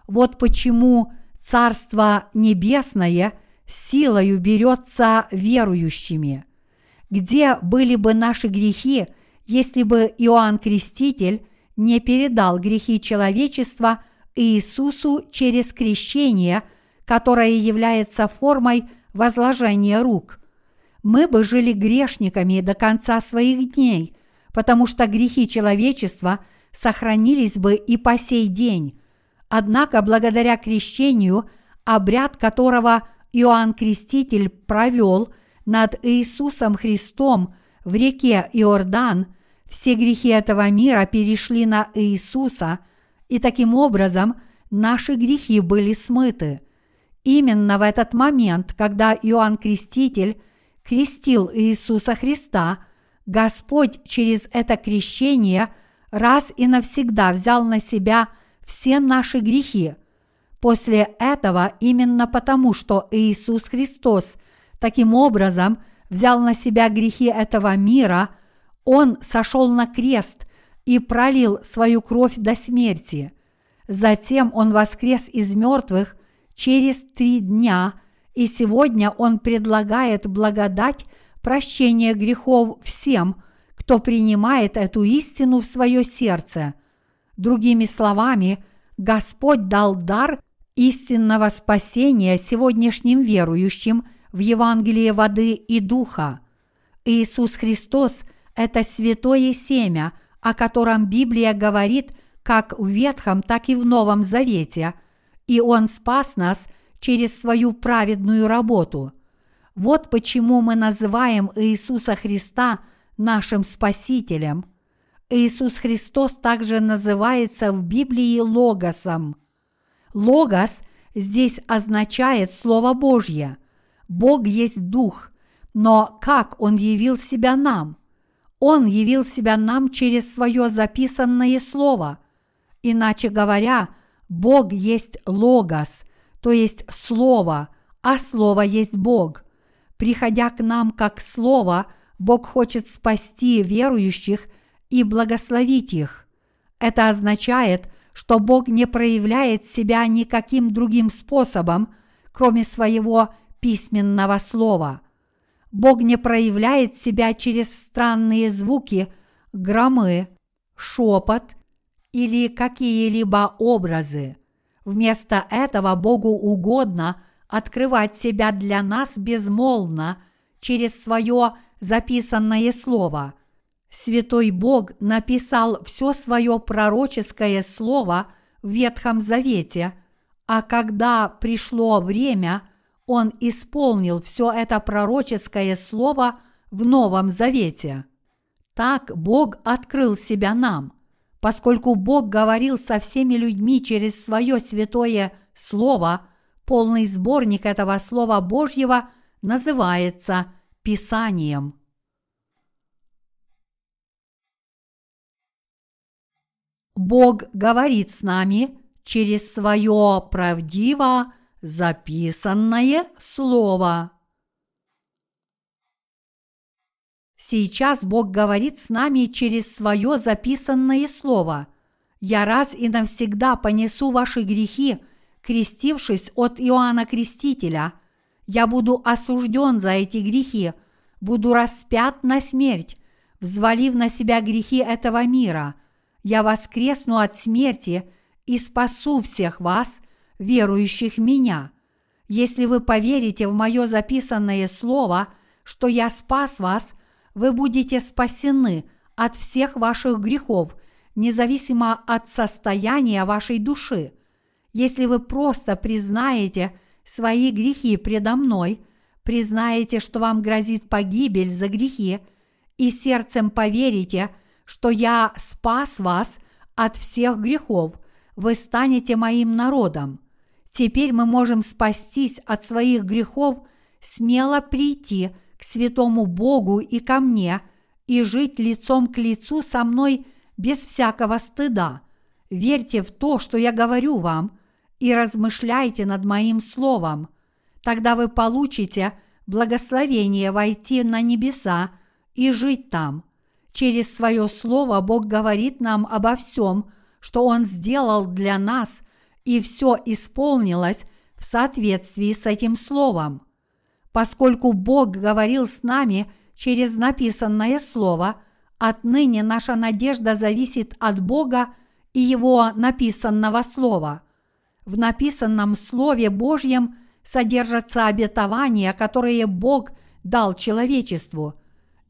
Вот почему Царство Небесное силою берется верующими. Где были бы наши грехи, если бы Иоанн Креститель не передал грехи человечества Иисусу через крещение, которое является формой возложения рук? Мы бы жили грешниками до конца своих дней – потому что грехи человечества сохранились бы и по сей день. Однако благодаря крещению, обряд которого Иоанн Креститель провел над Иисусом Христом в реке Иордан, все грехи этого мира перешли на Иисуса, и таким образом наши грехи были смыты. Именно в этот момент, когда Иоанн Креститель крестил Иисуса Христа – Господь через это крещение раз и навсегда взял на себя все наши грехи. После этого именно потому, что Иисус Христос таким образом взял на себя грехи этого мира, Он сошел на крест и пролил свою кровь до смерти. Затем Он воскрес из мертвых через три дня, и сегодня Он предлагает благодать – прощение грехов всем, кто принимает эту истину в свое сердце. Другими словами, Господь дал дар истинного спасения сегодняшним верующим в Евангелие воды и духа. Иисус Христос – это святое семя, о котором Библия говорит как в Ветхом, так и в Новом Завете, и Он спас нас через свою праведную работу. Вот почему мы называем Иисуса Христа нашим Спасителем. Иисус Христос также называется в Библии Логосом – Логос здесь означает Слово Божье. Бог есть Дух, но как Он явил себя нам? Он явил себя нам через свое записанное Слово. Иначе говоря, Бог есть Логос, то есть Слово, а Слово есть Бог. Приходя к нам как Слово, Бог хочет спасти верующих и благословить их. Это означает, что Бог не проявляет себя никаким другим способом, кроме своего письменного слова. Бог не проявляет себя через странные звуки, громы, шепот или какие-либо образы. Вместо этого Богу угодно открывать себя для нас безмолвно через свое записанное слово – Святой Бог написал все свое пророческое слово в Ветхом Завете, а когда пришло время, Он исполнил все это пророческое слово в Новом Завете. Так Бог открыл себя нам, поскольку Бог говорил со всеми людьми через свое святое слово, полный сборник этого Слова Божьего называется Писанием. Бог говорит с нами через свое правдиво записанное слово. Сейчас Бог говорит с нами через свое записанное слово. Я раз и навсегда понесу ваши грехи, крестившись от Иоанна Крестителя. Я буду осужден за эти грехи, буду распят на смерть, взвалив на себя грехи этого мира – я воскресну от смерти и спасу всех вас, верующих в меня. Если вы поверите в мое записанное слово, что я спас вас, вы будете спасены от всех ваших грехов, независимо от состояния вашей души. Если вы просто признаете свои грехи предо мной, признаете, что вам грозит погибель за грехи, и сердцем поверите – что я спас вас от всех грехов, вы станете моим народом. Теперь мы можем спастись от своих грехов, смело прийти к святому Богу и ко мне и жить лицом к лицу со мной без всякого стыда. Верьте в то, что я говорю вам, и размышляйте над моим словом. Тогда вы получите благословение войти на небеса и жить там – Через свое слово Бог говорит нам обо всем, что Он сделал для нас, и все исполнилось в соответствии с этим словом. Поскольку Бог говорил с нами через написанное слово, отныне наша надежда зависит от Бога и Его написанного слова. В написанном Слове Божьем содержатся обетования, которые Бог дал человечеству.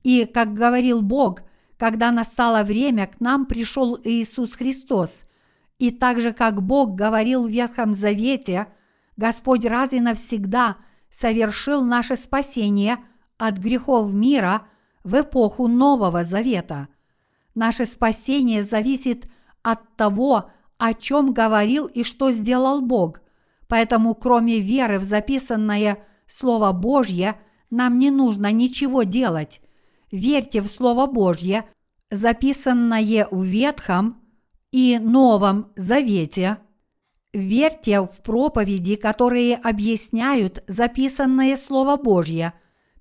И, как говорил Бог – когда настало время, к нам пришел Иисус Христос. И так же, как Бог говорил в Ветхом Завете, Господь раз и навсегда совершил наше спасение от грехов мира в эпоху Нового Завета. Наше спасение зависит от того, о чем говорил и что сделал Бог. Поэтому, кроме веры в записанное Слово Божье, нам не нужно ничего делать верьте в Слово Божье, записанное в Ветхом и Новом Завете. Верьте в проповеди, которые объясняют записанное Слово Божье.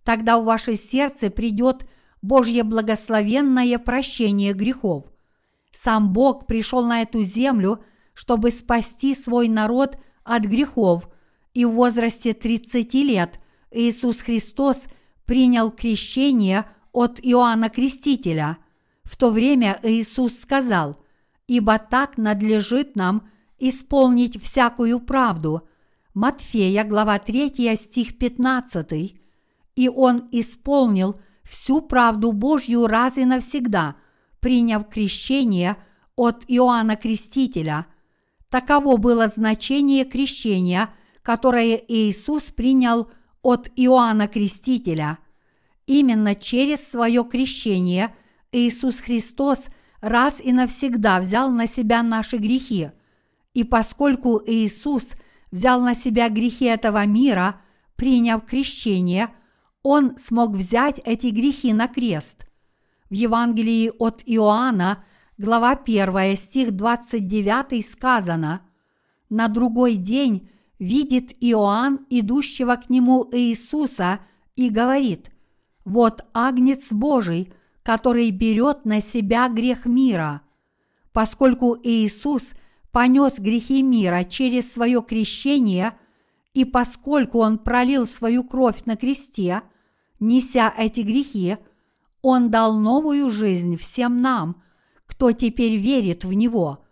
Тогда в ваше сердце придет Божье благословенное прощение грехов. Сам Бог пришел на эту землю, чтобы спасти свой народ от грехов, и в возрасте 30 лет Иисус Христос принял крещение от Иоанна Крестителя. В то время Иисус сказал, «Ибо так надлежит нам исполнить всякую правду. Матфея, глава 3, стих 15. И он исполнил всю правду Божью раз и навсегда, приняв крещение от Иоанна Крестителя. Таково было значение крещения, которое Иисус принял от Иоанна Крестителя. Именно через свое крещение Иисус Христос раз и навсегда взял на себя наши грехи. И поскольку Иисус взял на себя грехи этого мира, приняв крещение, Он смог взять эти грехи на крест. В Евангелии от Иоанна, глава 1, стих 29 сказано «На другой день видит Иоанн идущего к нему Иисуса и говорит, «Вот Агнец Божий, который берет на себя грех мира». Поскольку Иисус понес грехи мира через свое крещение, и поскольку Он пролил свою кровь на кресте, неся эти грехи, Он дал новую жизнь всем нам, кто теперь верит в Него.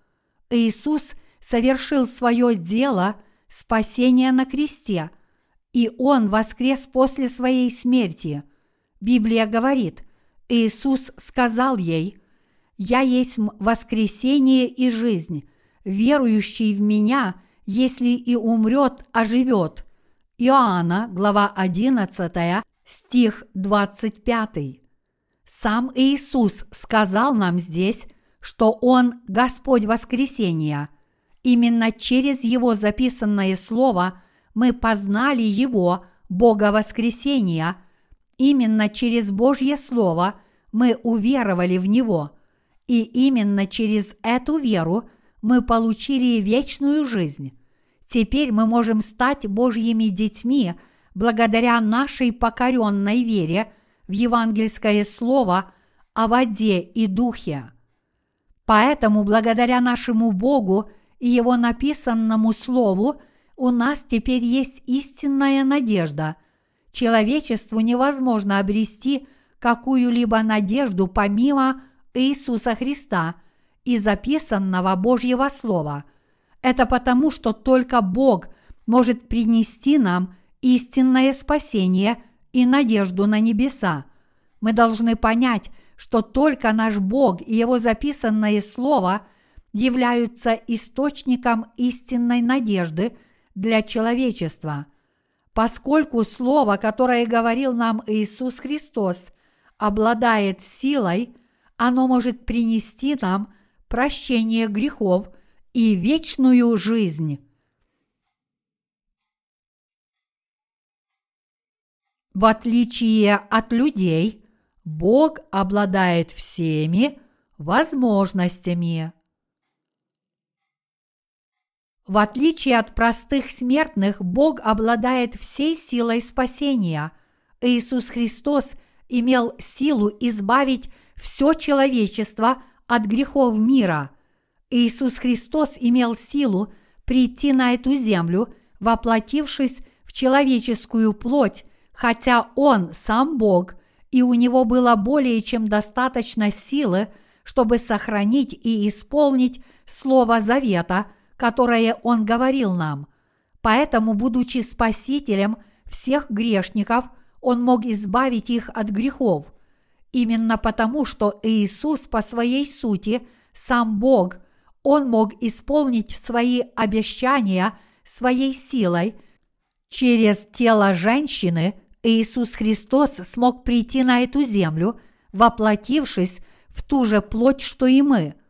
Иисус совершил свое дело – спасения на кресте, и Он воскрес после своей смерти. Библия говорит, Иисус сказал ей, «Я есть воскресение и жизнь, верующий в Меня, если и умрет, оживет». Иоанна, глава 11, стих 25. Сам Иисус сказал нам здесь, что Он Господь воскресения – Именно через Его записанное Слово мы познали Его, Бога воскресения. Именно через Божье Слово мы уверовали в Него. И именно через эту веру мы получили вечную жизнь. Теперь мы можем стать Божьими детьми благодаря нашей покоренной вере в евангельское Слово о воде и духе. Поэтому благодаря нашему Богу – и Его написанному Слову у нас теперь есть истинная надежда. Человечеству невозможно обрести какую-либо надежду помимо Иисуса Христа и записанного Божьего Слова. Это потому, что только Бог может принести нам истинное спасение и надежду на небеса. Мы должны понять, что только наш Бог и Его записанное Слово – являются источником истинной надежды для человечества, поскольку Слово, которое говорил нам Иисус Христос, обладает силой, оно может принести нам прощение грехов и вечную жизнь. В отличие от людей, Бог обладает всеми возможностями. В отличие от простых смертных, Бог обладает всей силой спасения. Иисус Христос имел силу избавить все человечество от грехов мира. Иисус Христос имел силу прийти на эту землю, воплотившись в человеческую плоть, хотя Он сам Бог, и у него было более чем достаточно силы, чтобы сохранить и исполнить Слово Завета – которое Он говорил нам. Поэтому, будучи спасителем всех грешников, Он мог избавить их от грехов. Именно потому, что Иисус по своей сути сам Бог, Он мог исполнить свои обещания своей силой. Через тело женщины Иисус Христос смог прийти на эту землю, воплотившись в ту же плоть, что и мы –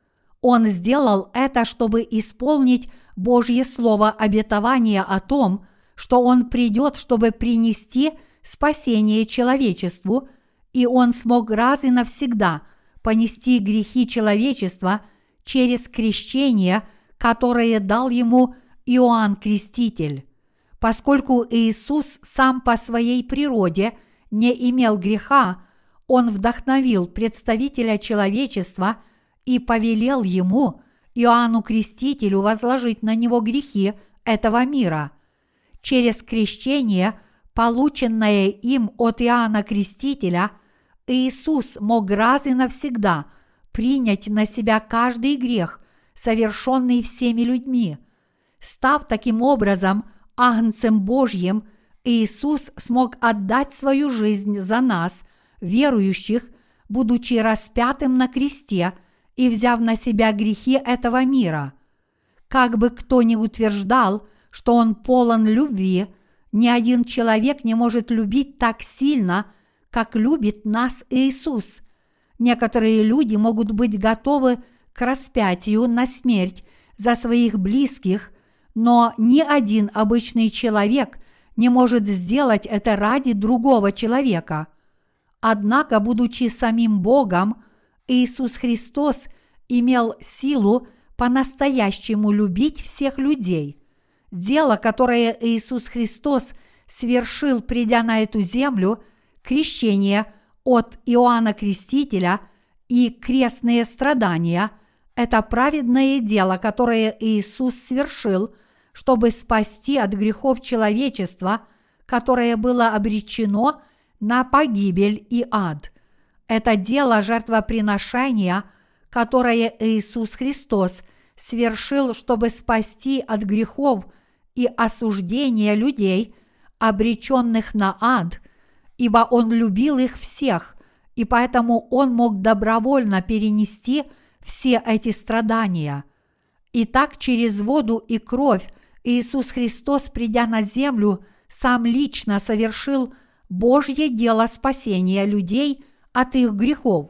он сделал это, чтобы исполнить Божье Слово обетования о том, что Он придет, чтобы принести спасение человечеству, и Он смог раз и навсегда понести грехи человечества через крещение, которое дал ему Иоанн Креститель. Поскольку Иисус сам по своей природе не имел греха, Он вдохновил представителя человечества – и повелел ему, Иоанну Крестителю, возложить на него грехи этого мира. Через крещение, полученное им от Иоанна Крестителя, Иисус мог раз и навсегда принять на себя каждый грех, совершенный всеми людьми. став таким образом агнцем Божьим, Иисус смог отдать свою жизнь за нас, верующих, будучи распятым на кресте и взяв на себя грехи этого мира. Как бы кто ни утверждал, что он полон любви, ни один человек не может любить так сильно, как любит нас Иисус. Некоторые люди могут быть готовы к распятию на смерть за своих близких, но ни один обычный человек не может сделать это ради другого человека. Однако, будучи самим Богом, Иисус Христос имел силу по-настоящему любить всех людей. Дело, которое Иисус Христос свершил, придя на эту землю, крещение от Иоанна Крестителя и крестные страдания – это праведное дело, которое Иисус совершил, чтобы спасти от грехов человечества, которое было обречено на погибель и ад. Это дело жертвоприношения, которое Иисус Христос свершил, чтобы спасти от грехов и осуждения людей, обреченных на ад, ибо Он любил их всех, и поэтому Он мог добровольно перенести – все эти страдания. И так через воду и кровь Иисус Христос, придя на землю, сам лично совершил Божье дело спасения людей от их грехов.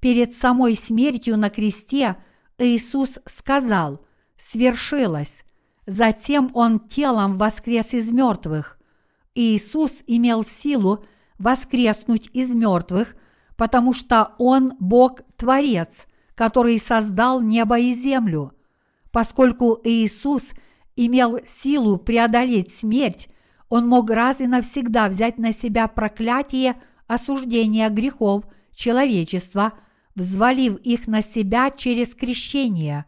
Перед самой смертью на кресте Иисус сказал «Свершилось». Затем Он телом воскрес из мертвых. Иисус имел силу воскреснуть из мертвых, потому что Он Бог-творец – который создал небо и землю. Поскольку Иисус имел силу преодолеть смерть, он мог раз и навсегда взять на себя проклятие осуждения грехов человечества, взвалив их на себя через крещение.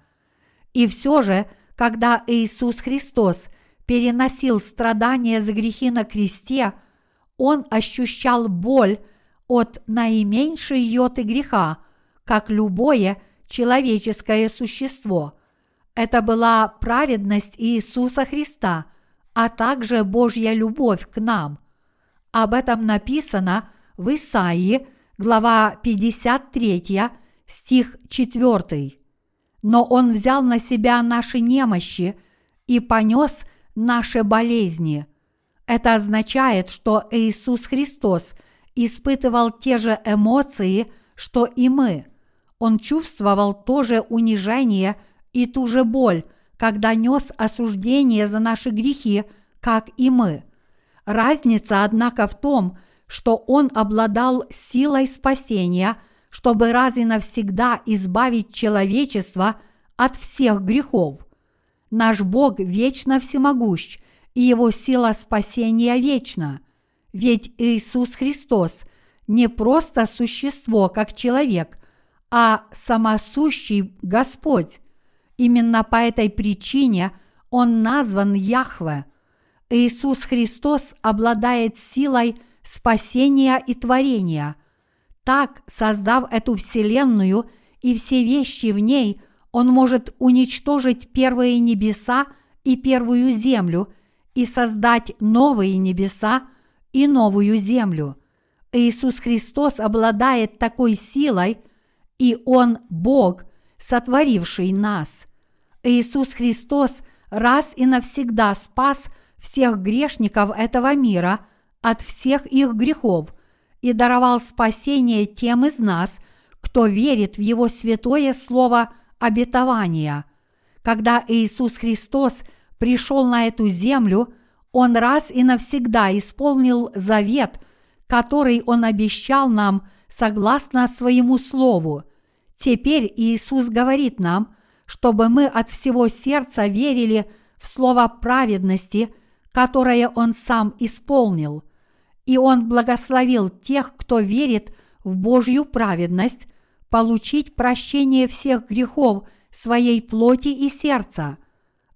И все же, когда Иисус Христос переносил страдания за грехи на кресте, Он ощущал боль от наименьшей йоты греха, как любое человеческое существо. Это была праведность Иисуса Христа, а также Божья любовь к нам. Об этом написано в Исаии, глава 53, стих 4. Но Он взял на себя наши немощи и понес наши болезни. Это означает, что Иисус Христос испытывал те же эмоции, что и мы – он чувствовал то же унижение и ту же боль, когда нес осуждение за наши грехи, как и мы. Разница, однако, в том, что он обладал силой спасения, чтобы раз и навсегда избавить человечество от всех грехов. Наш Бог вечно всемогущ, и Его сила спасения вечна. Ведь Иисус Христос не просто существо, как человек – а самосущий Господь. Именно по этой причине Он назван Яхве. Иисус Христос обладает силой спасения и творения. Так, создав эту вселенную и все вещи в ней, Он может уничтожить первые небеса и первую землю и создать новые небеса и новую землю. Иисус Христос обладает такой силой – и Он Бог, сотворивший нас. Иисус Христос раз и навсегда спас всех грешников этого мира от всех их грехов и даровал спасение тем из нас, кто верит в Его святое Слово обетования. Когда Иисус Христос пришел на эту землю, Он раз и навсегда исполнил завет, который Он обещал нам согласно своему Слову. Теперь Иисус говорит нам, чтобы мы от всего сердца верили в слово праведности, которое Он сам исполнил. И Он благословил тех, кто верит в Божью праведность, получить прощение всех грехов своей плоти и сердца.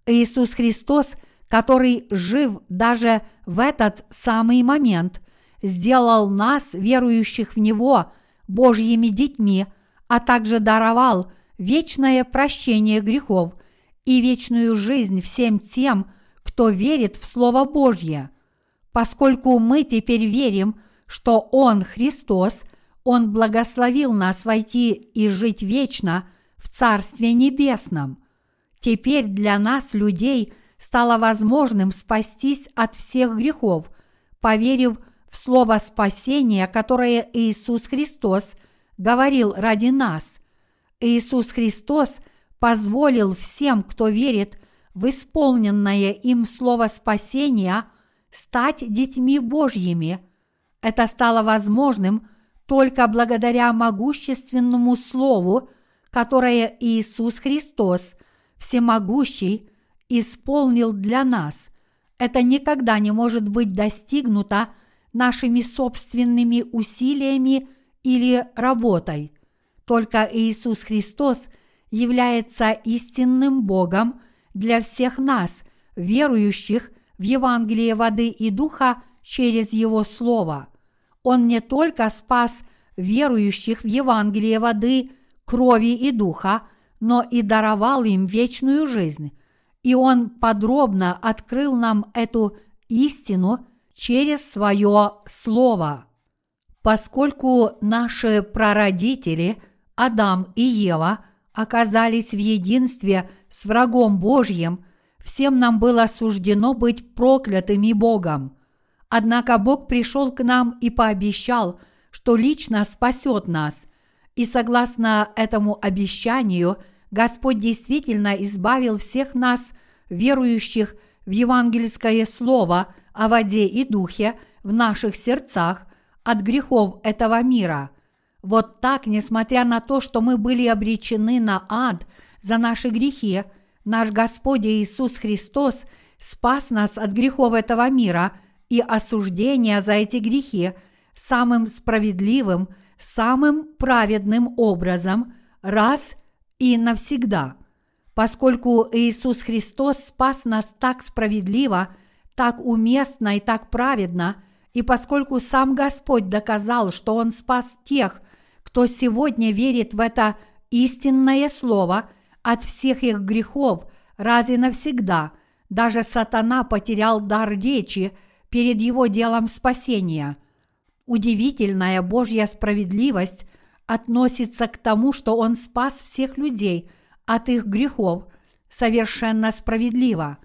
Иисус Христос, который жив даже в этот самый момент, сделал нас, верующих в Него, Божьими детьми – а также даровал вечное прощение грехов и вечную жизнь всем тем, кто верит в Слово Божье. Поскольку мы теперь верим, что Он Христос, Он благословил нас войти и жить вечно в Царстве Небесном. Теперь для нас, людей, стало возможным спастись от всех грехов, поверив в Слово спасения, которое Иисус Христос говорил ради нас. Иисус Христос позволил всем, кто верит в исполненное им Слово спасения, стать детьми Божьими. Это стало возможным только благодаря могущественному Слову, которое Иисус Христос, всемогущий, исполнил для нас. Это никогда не может быть достигнуто нашими собственными усилиями или работой. Только Иисус Христос является истинным Богом для всех нас, верующих в Евангелие воды и духа через Его Слово. Он не только спас верующих в Евангелие воды, крови и духа, но и даровал им вечную жизнь. И Он подробно открыл нам эту истину через свое Слово. Поскольку наши прародители Адам и Ева оказались в единстве с врагом Божьим, всем нам было суждено быть проклятыми Богом. Однако Бог пришел к нам и пообещал, что лично спасет нас. И согласно этому обещанию, Господь действительно избавил всех нас, верующих в евангельское слово о воде и духе в наших сердцах от грехов этого мира. Вот так, несмотря на то, что мы были обречены на ад за наши грехи, наш Господь Иисус Христос спас нас от грехов этого мира и осуждения за эти грехи самым справедливым, самым праведным образом раз и навсегда. Поскольку Иисус Христос спас нас так справедливо, так уместно и так праведно – и поскольку сам Господь доказал, что Он спас тех, кто сегодня верит в это истинное Слово от всех их грехов раз и навсегда, даже сатана потерял дар речи перед его делом спасения. Удивительная Божья справедливость относится к тому, что Он спас всех людей от их грехов совершенно справедливо.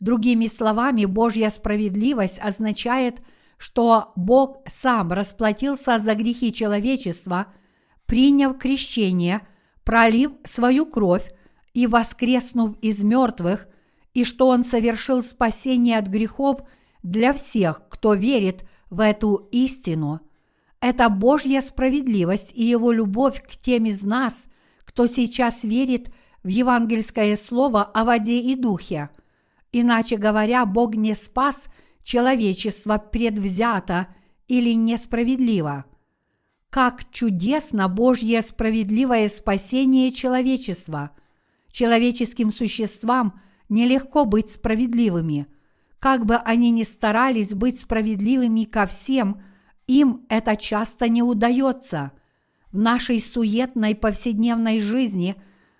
Другими словами, Божья справедливость означает – что Бог сам расплатился за грехи человечества, приняв крещение, пролив свою кровь и воскреснув из мертвых, и что Он совершил спасение от грехов для всех, кто верит в эту истину. Это Божья справедливость и Его любовь к тем из нас, кто сейчас верит в евангельское слово о воде и духе. Иначе говоря, Бог не спас – человечество предвзято или несправедливо. Как чудесно Божье справедливое спасение человечества! Человеческим существам нелегко быть справедливыми. Как бы они ни старались быть справедливыми ко всем, им это часто не удается. В нашей суетной повседневной жизни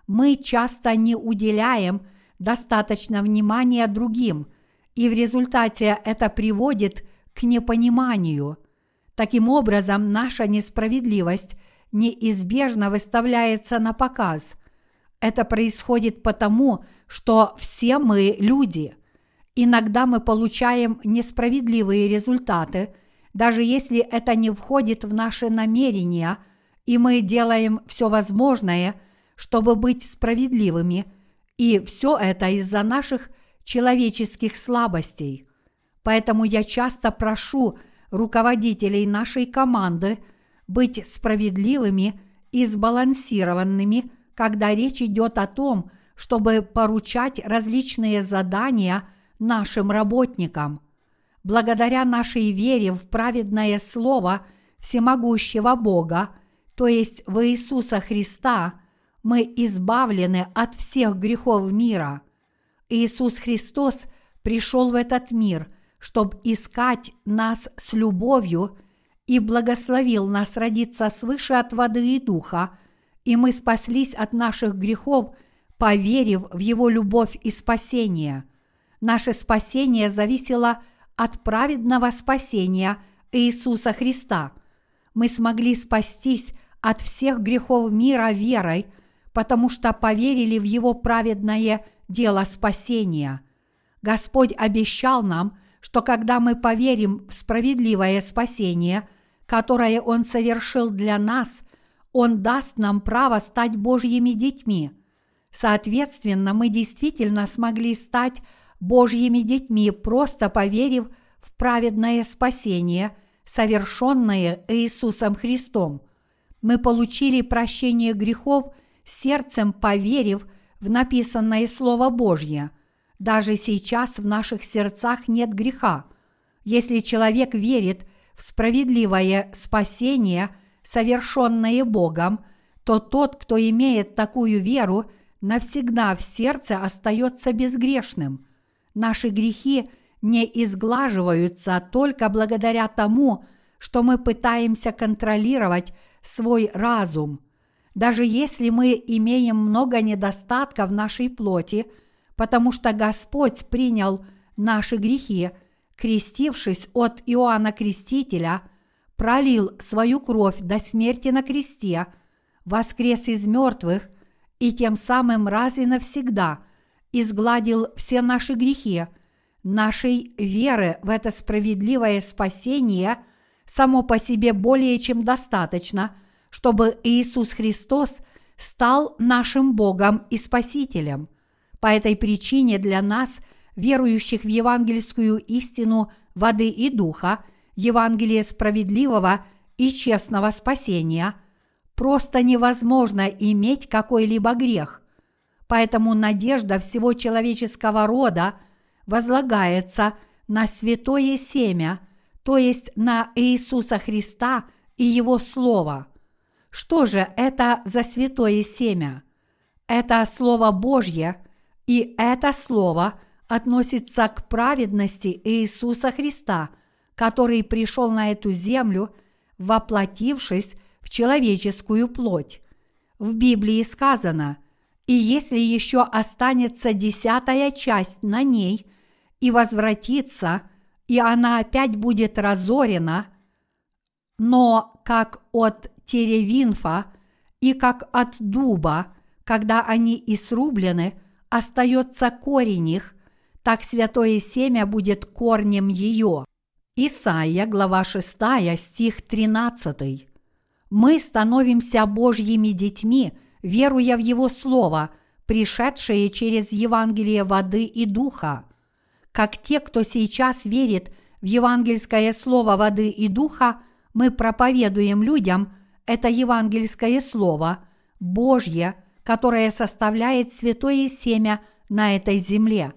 мы часто не уделяем достаточно внимания другим – и в результате это приводит к непониманию. Таким образом, наша несправедливость неизбежно выставляется на показ. Это происходит потому, что все мы люди. Иногда мы получаем несправедливые результаты, даже если это не входит в наши намерения, и мы делаем все возможное, чтобы быть справедливыми, и все это из-за наших человеческих слабостей. Поэтому я часто прошу руководителей нашей команды быть справедливыми и сбалансированными, когда речь идет о том, чтобы поручать различные задания нашим работникам. Благодаря нашей вере в праведное Слово всемогущего Бога, то есть в Иисуса Христа, мы избавлены от всех грехов мира – Иисус Христос пришел в этот мир, чтобы искать нас с любовью и благословил нас родиться свыше от воды и духа, и мы спаслись от наших грехов поверив в Его любовь и спасение. Наше спасение зависело от праведного спасения Иисуса Христа. Мы смогли спастись от всех грехов мира верой, потому что поверили в Его праведное дело спасения. Господь обещал нам, что когда мы поверим в справедливое спасение, которое Он совершил для нас, Он даст нам право стать Божьими детьми. Соответственно, мы действительно смогли стать Божьими детьми, просто поверив в праведное спасение, совершенное Иисусом Христом. Мы получили прощение грехов сердцем, поверив в написанное Слово Божье. Даже сейчас в наших сердцах нет греха. Если человек верит в справедливое спасение, совершенное Богом, то тот, кто имеет такую веру, навсегда в сердце остается безгрешным. Наши грехи не изглаживаются только благодаря тому, что мы пытаемся контролировать свой разум. Даже если мы имеем много недостатков нашей плоти, потому что Господь принял наши грехи, крестившись от Иоанна Крестителя, пролил свою кровь до смерти на кресте, воскрес из мертвых и тем самым раз и навсегда изгладил все наши грехи, нашей веры в это справедливое спасение само по себе более чем достаточно, чтобы Иисус Христос стал нашим Богом и Спасителем. По этой причине для нас, верующих в евангельскую истину воды и духа, Евангелие справедливого и честного спасения, просто невозможно иметь какой-либо грех. Поэтому надежда всего человеческого рода возлагается на святое семя, то есть на Иисуса Христа и Его Слово. Что же это за святое семя? Это Слово Божье, и это Слово относится к праведности Иисуса Христа, который пришел на эту землю, воплотившись в человеческую плоть. В Библии сказано, и если еще останется десятая часть на ней и возвратится, и она опять будет разорена, но как от теревинфа и как от дуба, когда они и срублены, остается корень их, так святое семя будет корнем ее. Исайя, глава 6, стих 13. Мы становимся Божьими детьми, веруя в Его Слово, пришедшее через Евангелие воды и духа. Как те, кто сейчас верит в евангельское Слово воды и духа, мы проповедуем людям это евангельское Слово, Божье, которое составляет святое семя на этой земле.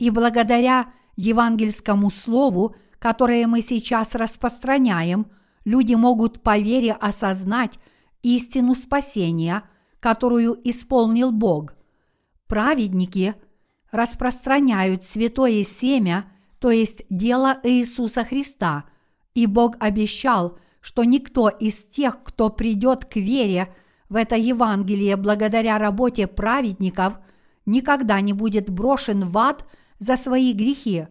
И благодаря евангельскому Слову, которое мы сейчас распространяем, люди могут по вере осознать истину спасения, которую исполнил Бог. Праведники распространяют святое семя, то есть дело Иисуса Христа, и Бог обещал, что никто из тех, кто придет к вере в это Евангелие благодаря работе праведников, никогда не будет брошен в ад за свои грехи.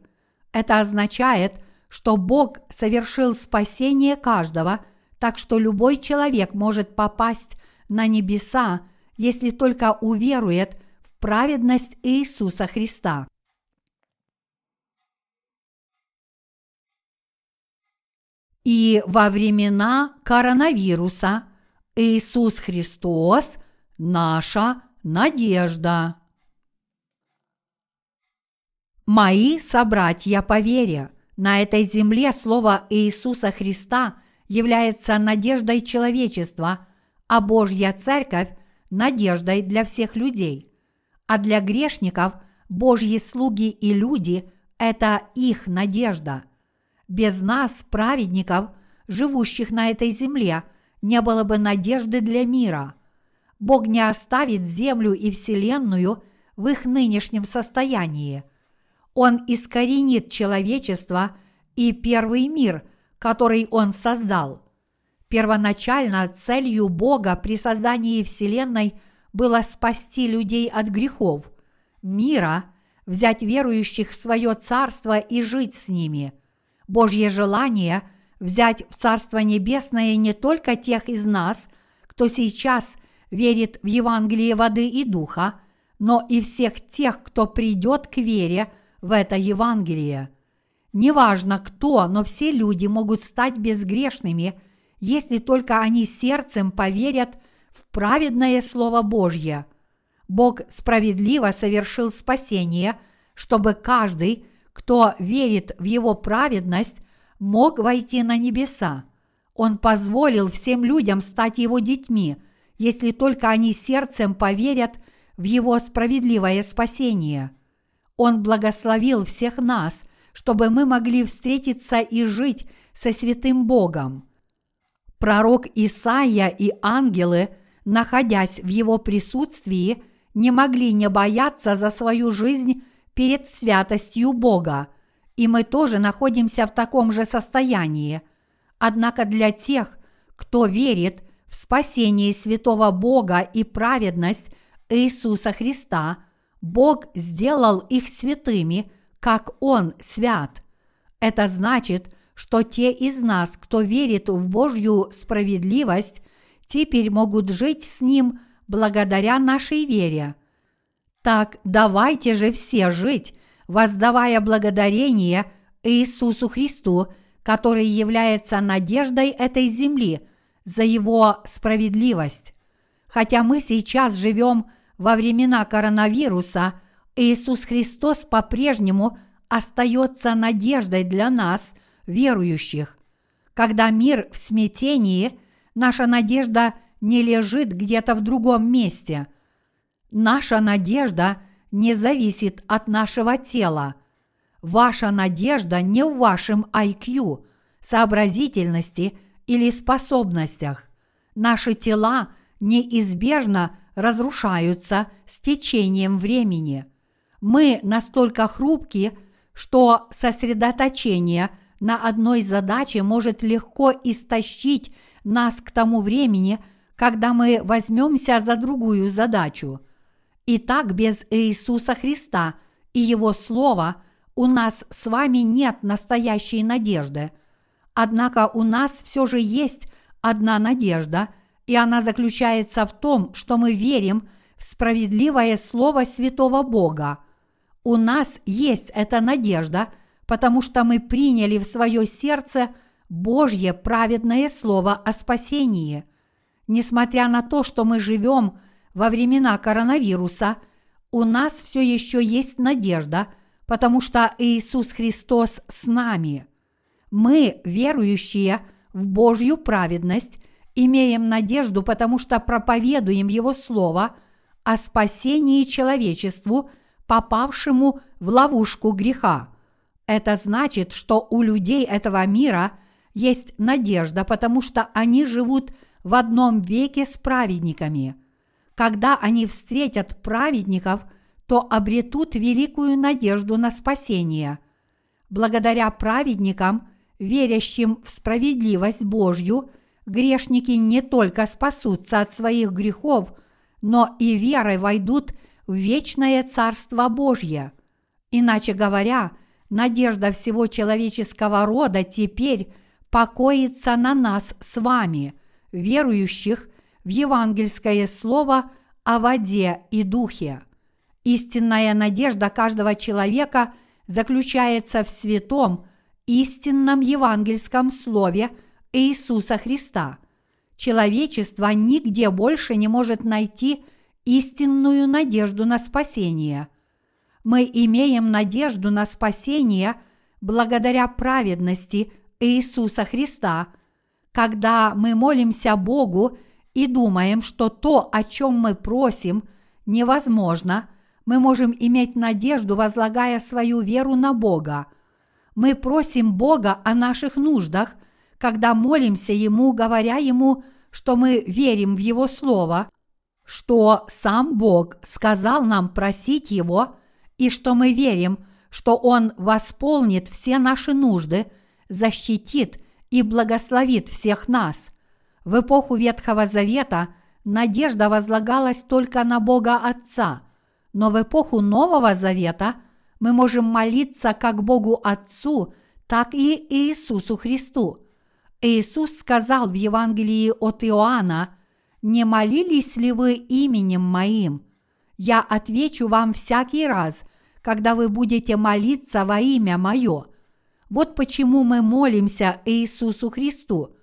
Это означает, что Бог совершил спасение каждого, так что любой человек может попасть на небеса, если только уверует в праведность Иисуса Христа. И во времена коронавируса Иисус Христос – наша надежда. Мои собратья по вере, на этой земле слово Иисуса Христа является надеждой человечества, а Божья Церковь – надеждой для всех людей. А для грешников Божьи слуги и люди – это их надежда. Без нас, праведников, живущих на этой земле, не было бы надежды для мира. Бог не оставит землю и вселенную в их нынешнем состоянии – он искоренит человечество и первый мир, который Он создал. Первоначально целью Бога при создании Вселенной было спасти людей от грехов, мира, взять верующих в свое царство и жить с ними. Божье желание – взять в Царство Небесное не только тех из нас, кто сейчас верит в Евангелие воды и духа, но и всех тех, кто придет к вере в это Евангелие. Неважно кто, но все люди могут стать безгрешными, если только они сердцем поверят в праведное Слово Божье. Бог справедливо совершил спасение, чтобы каждый, кто верит в Его праведность, мог войти на небеса. Он позволил всем людям стать Его детьми, если только они сердцем поверят в Его справедливое спасение. Он благословил всех нас, чтобы мы могли встретиться и жить со святым Богом. Пророк Исаия и ангелы, находясь в его присутствии, не могли не бояться за свою жизнь перед святостью Бога, и мы тоже находимся в таком же состоянии. Однако для тех, кто верит в спасение святого Бога и праведность Иисуса Христа, Бог сделал их святыми, как Он свят. Это значит, что те из нас, кто верит в Божью справедливость, теперь могут жить с Ним благодаря нашей вере. Так давайте же все жить воздавая благодарение Иисусу Христу, который является надеждой этой земли за Его справедливость. Хотя мы сейчас живем во времена коронавируса, Иисус Христос по-прежнему остается надеждой для нас, верующих. Когда мир в смятении, наша надежда не лежит где-то в другом месте. Наша надежда не зависит от нашего тела. Ваша надежда не в вашем IQ, сообразительности или способностях. Наши тела неизбежно разрушаются с течением времени. Мы настолько хрупки, что сосредоточение на одной задаче может легко истощить нас к тому времени, когда мы возьмемся за другую задачу – и так без Иисуса Христа и Его Слова у нас с вами нет настоящей надежды. Однако у нас все же есть одна надежда, и она заключается в том, что мы верим в справедливое Слово Святого Бога. У нас есть эта надежда, потому что мы приняли в свое сердце Божье праведное Слово о спасении. Несмотря на то, что мы живем – во времена коронавируса у нас все еще есть надежда, потому что Иисус Христос с нами. Мы, верующие в Божью праведность, имеем надежду, потому что проповедуем Его Слово о спасении человечеству, попавшему в ловушку греха. Это значит, что у людей этого мира есть надежда, потому что они живут в одном веке с праведниками – когда они встретят праведников, то обретут великую надежду на спасение. Благодаря праведникам, верящим в справедливость Божью, грешники не только спасутся от своих грехов, но и верой войдут в вечное Царство Божье. Иначе говоря, надежда всего человеческого рода теперь покоится на нас с вами, верующих в евангельское слово о воде и духе. Истинная надежда каждого человека заключается в святом, истинном евангельском слове Иисуса Христа. Человечество нигде больше не может найти истинную надежду на спасение. Мы имеем надежду на спасение благодаря праведности Иисуса Христа, когда мы молимся Богу и думаем, что то, о чем мы просим, невозможно, мы можем иметь надежду, возлагая свою веру на Бога. Мы просим Бога о наших нуждах, когда молимся Ему, говоря Ему, что мы верим в Его Слово, что сам Бог сказал нам просить Его, и что мы верим, что Он восполнит все наши нужды, защитит и благословит всех нас – в эпоху Ветхого Завета надежда возлагалась только на Бога Отца, но в эпоху Нового Завета мы можем молиться как Богу Отцу, так и Иисусу Христу. Иисус сказал в Евангелии от Иоанна, «Не молились ли вы именем Моим? Я отвечу вам всякий раз, когда вы будете молиться во имя Мое». Вот почему мы молимся Иисусу Христу.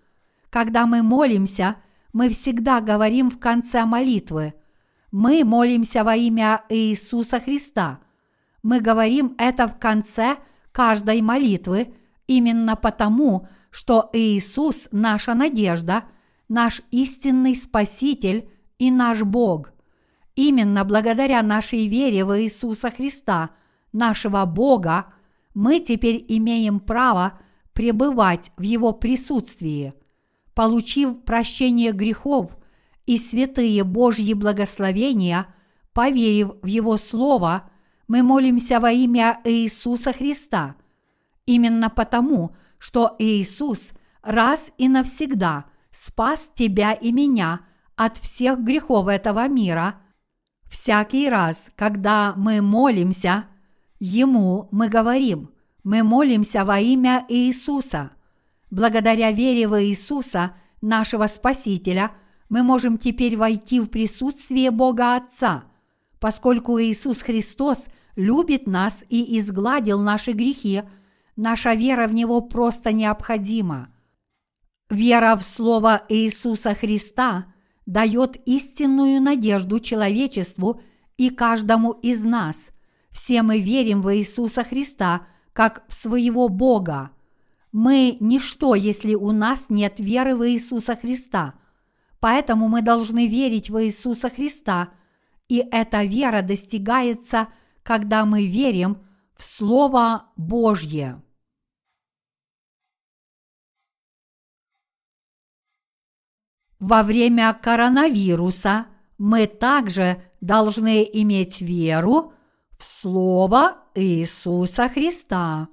Когда мы молимся, мы всегда говорим в конце молитвы «Мы молимся во имя Иисуса Христа». Мы говорим это в конце каждой молитвы именно потому, что Иисус – наша надежда, наш истинный Спаситель и наш Бог. Именно благодаря нашей вере в Иисуса Христа, нашего Бога, мы теперь имеем право пребывать в Его присутствии. Получив прощение грехов и святые Божьи благословения, поверив в Его Слово, мы молимся во имя Иисуса Христа. Именно потому, что Иисус раз и навсегда спас тебя и меня от всех грехов этого мира. Всякий раз, когда мы молимся, Ему мы говорим, мы молимся во имя Иисуса. Благодаря вере в Иисуса, нашего Спасителя, мы можем теперь войти в присутствие Бога Отца, поскольку Иисус Христос любит нас и изгладил наши грехи – Наша вера в Него просто необходима. Вера в Слово Иисуса Христа дает истинную надежду человечеству и каждому из нас. Все мы верим в Иисуса Христа как в своего Бога. Мы – ничто, если у нас нет веры в Иисуса Христа. Поэтому мы должны верить в Иисуса Христа, и эта вера достигается, когда мы верим – Слово Божье. Во время коронавируса мы также должны иметь веру в Слово Иисуса Христа.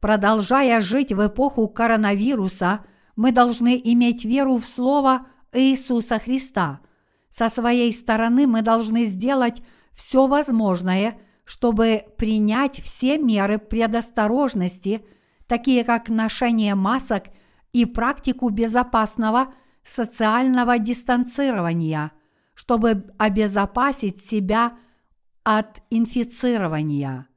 Продолжая жить в эпоху коронавируса, мы должны иметь веру в Слово Иисуса Христа. Со своей стороны мы должны сделать все возможное, чтобы принять все меры предосторожности, такие как ношение масок и практику безопасного социального дистанцирования, чтобы обезопасить себя от инфицирования.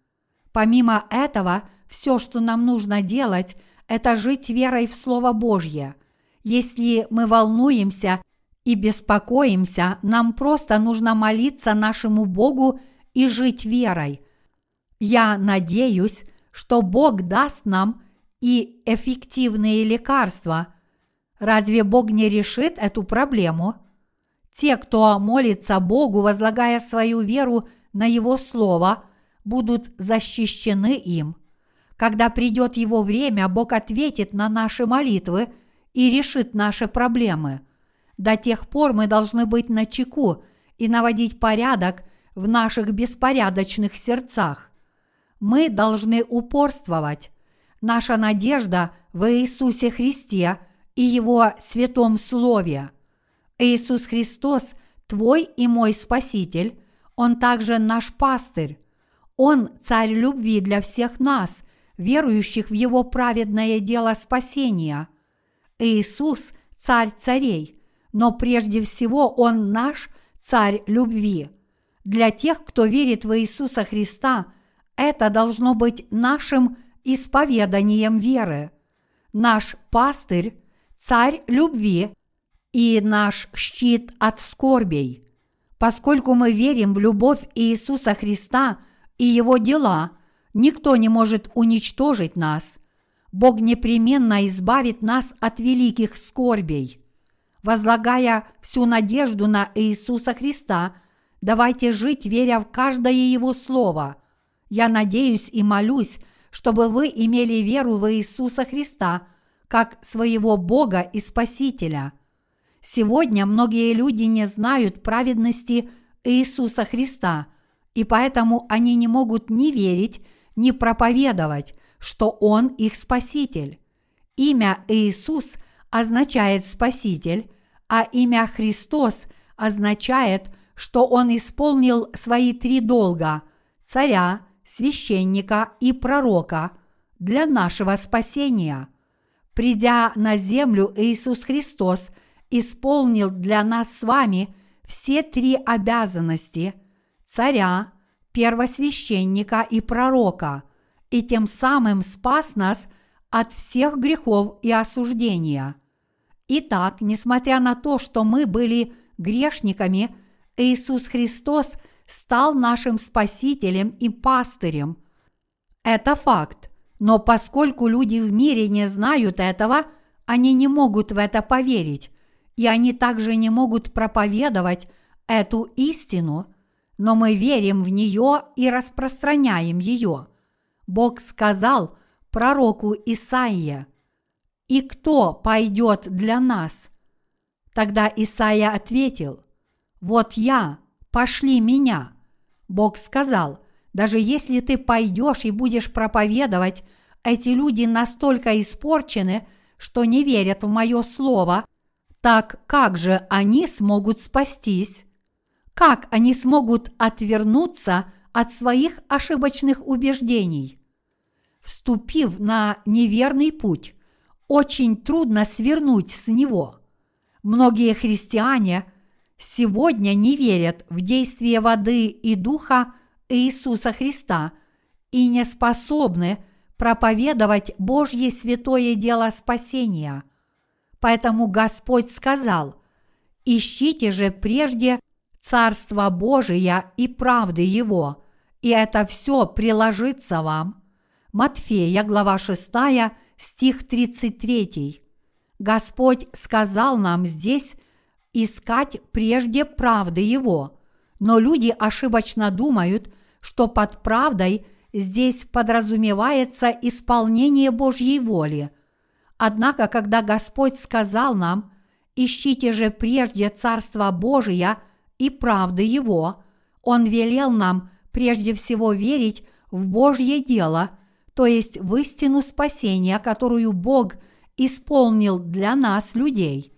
Помимо этого, все, что нам нужно делать, это жить верой в Слово Божье. Если мы волнуемся и беспокоимся, нам просто нужно молиться нашему Богу и жить верой. Я надеюсь, что Бог даст нам и эффективные лекарства. Разве Бог не решит эту проблему? Те, кто молится Богу, возлагая свою веру на Его Слово, будут защищены им. Когда придет Его время, Бог ответит на наши молитвы и решит наши проблемы – до тех пор мы должны быть на чеку и наводить порядок в наших беспорядочных сердцах. Мы должны упорствовать. Наша надежда в Иисусе Христе и Его святом Слове. Иисус Христос – твой и мой Спаситель, Он также наш пастырь. Он – царь любви для всех нас, верующих в Его праведное дело спасения. Иисус – царь царей – но прежде всего Он наш Царь любви. Для тех, кто верит в Иисуса Христа, это должно быть нашим исповеданием веры. Наш пастырь – Царь любви и наш щит от скорбей. Поскольку мы верим в любовь Иисуса Христа и Его дела, никто не может уничтожить нас. Бог непременно избавит нас от великих скорбей возлагая всю надежду на Иисуса Христа, давайте жить, веря в каждое Его Слово. Я надеюсь и молюсь, чтобы вы имели веру в Иисуса Христа как своего Бога и Спасителя. Сегодня многие люди не знают праведности Иисуса Христа, и поэтому они не могут ни верить, ни проповедовать, что Он их Спаситель. Имя Иисус – означает Спаситель, а имя Христос означает, что Он исполнил свои три долга – царя, священника и пророка для нашего спасения. Придя на землю, Иисус Христос исполнил для нас с вами все три обязанности – царя, первосвященника и пророка, и тем самым спас нас от всех грехов и осуждения. Итак, несмотря на то, что мы были грешниками, Иисус Христос стал нашим Спасителем и пастырем. Это факт, но поскольку люди в мире не знают этого, они не могут в это поверить, и они также не могут проповедовать эту истину, но мы верим в нее и распространяем ее. Бог сказал пророку Исаия, «И кто пойдет для нас?» Тогда Исаия ответил, «Вот я, пошли меня». Бог сказал, даже если ты пойдешь и будешь проповедовать, эти люди настолько испорчены, что не верят в мое слово, так как же они смогут спастись? Как они смогут отвернуться от своих ошибочных убеждений? Вступив на неверный путь, очень трудно свернуть с него. Многие христиане – сегодня не верят в действие воды и духа Иисуса Христа и не способны проповедовать Божье святое дело спасения. Поэтому Господь сказал, «Ищите же прежде Царство Божие и правды Его, и это все приложится вам». Матфея, глава 6, стих 33. Господь сказал нам здесь искать прежде правды Его. Но люди ошибочно думают, что под правдой здесь подразумевается исполнение Божьей воли. Однако, когда Господь сказал нам «Ищите же прежде Царство Божие и правды Его», Он велел нам прежде всего верить в Божье дело, то есть в истину спасения, которую Бог исполнил для нас, людей –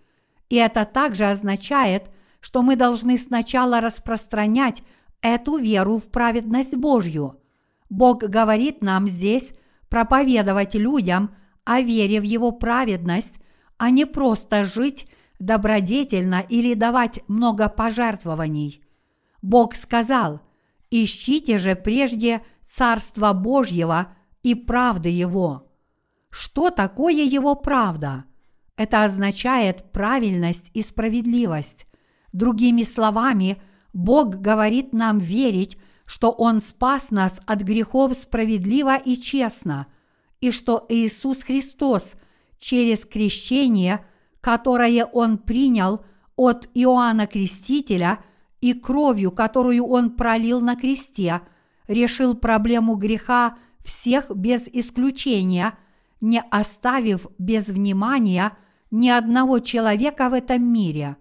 и это также означает, что мы должны сначала распространять эту веру в праведность Божью. Бог говорит нам здесь проповедовать людям о вере в Его праведность, а не просто жить добродетельно или давать много пожертвований. Бог сказал, «Ищите же прежде Царство Божьего и правды Его». Что такое Его правда? Это означает правильность и справедливость. Другими словами, Бог говорит нам верить, что Он спас нас от грехов справедливо и честно, и что Иисус Христос через крещение, которое Он принял от Иоанна Крестителя и кровью, которую Он пролил на кресте, решил проблему греха всех без исключения, не оставив без внимания – ни одного человека в этом мире.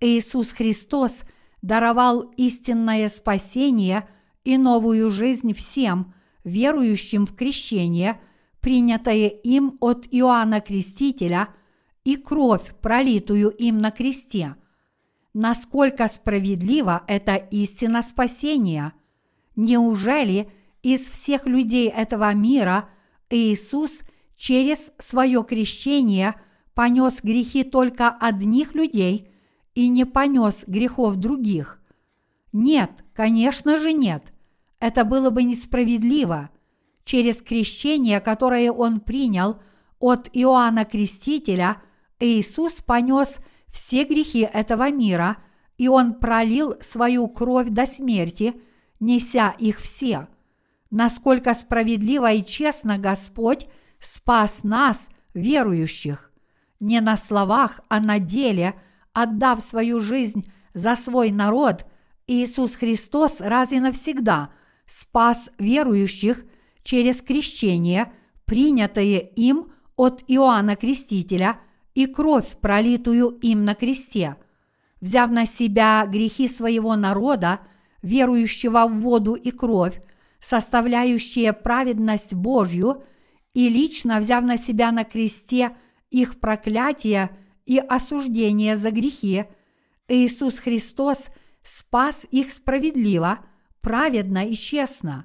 Иисус Христос даровал истинное спасение и новую жизнь всем, верующим в крещение, принятое им от Иоанна Крестителя и кровь, пролитую им на кресте. Насколько справедлива эта истина спасения? Неужели из всех людей этого мира Иисус через свое крещение – понес грехи только одних людей и не понес грехов других? Нет, конечно же нет. Это было бы несправедливо. Через крещение, которое он принял от Иоанна Крестителя, Иисус понес все грехи этого мира, и он пролил свою кровь до смерти, неся их все. Насколько справедливо и честно Господь спас нас, верующих не на словах, а на деле, отдав свою жизнь за свой народ, Иисус Христос раз и навсегда спас верующих через крещение, принятое им от Иоанна Крестителя и кровь, пролитую им на кресте. Взяв на себя грехи своего народа, верующего в воду и кровь, составляющие праведность Божью, и лично взяв на себя на кресте их проклятие и осуждение за грехи, Иисус Христос спас их справедливо, праведно и честно.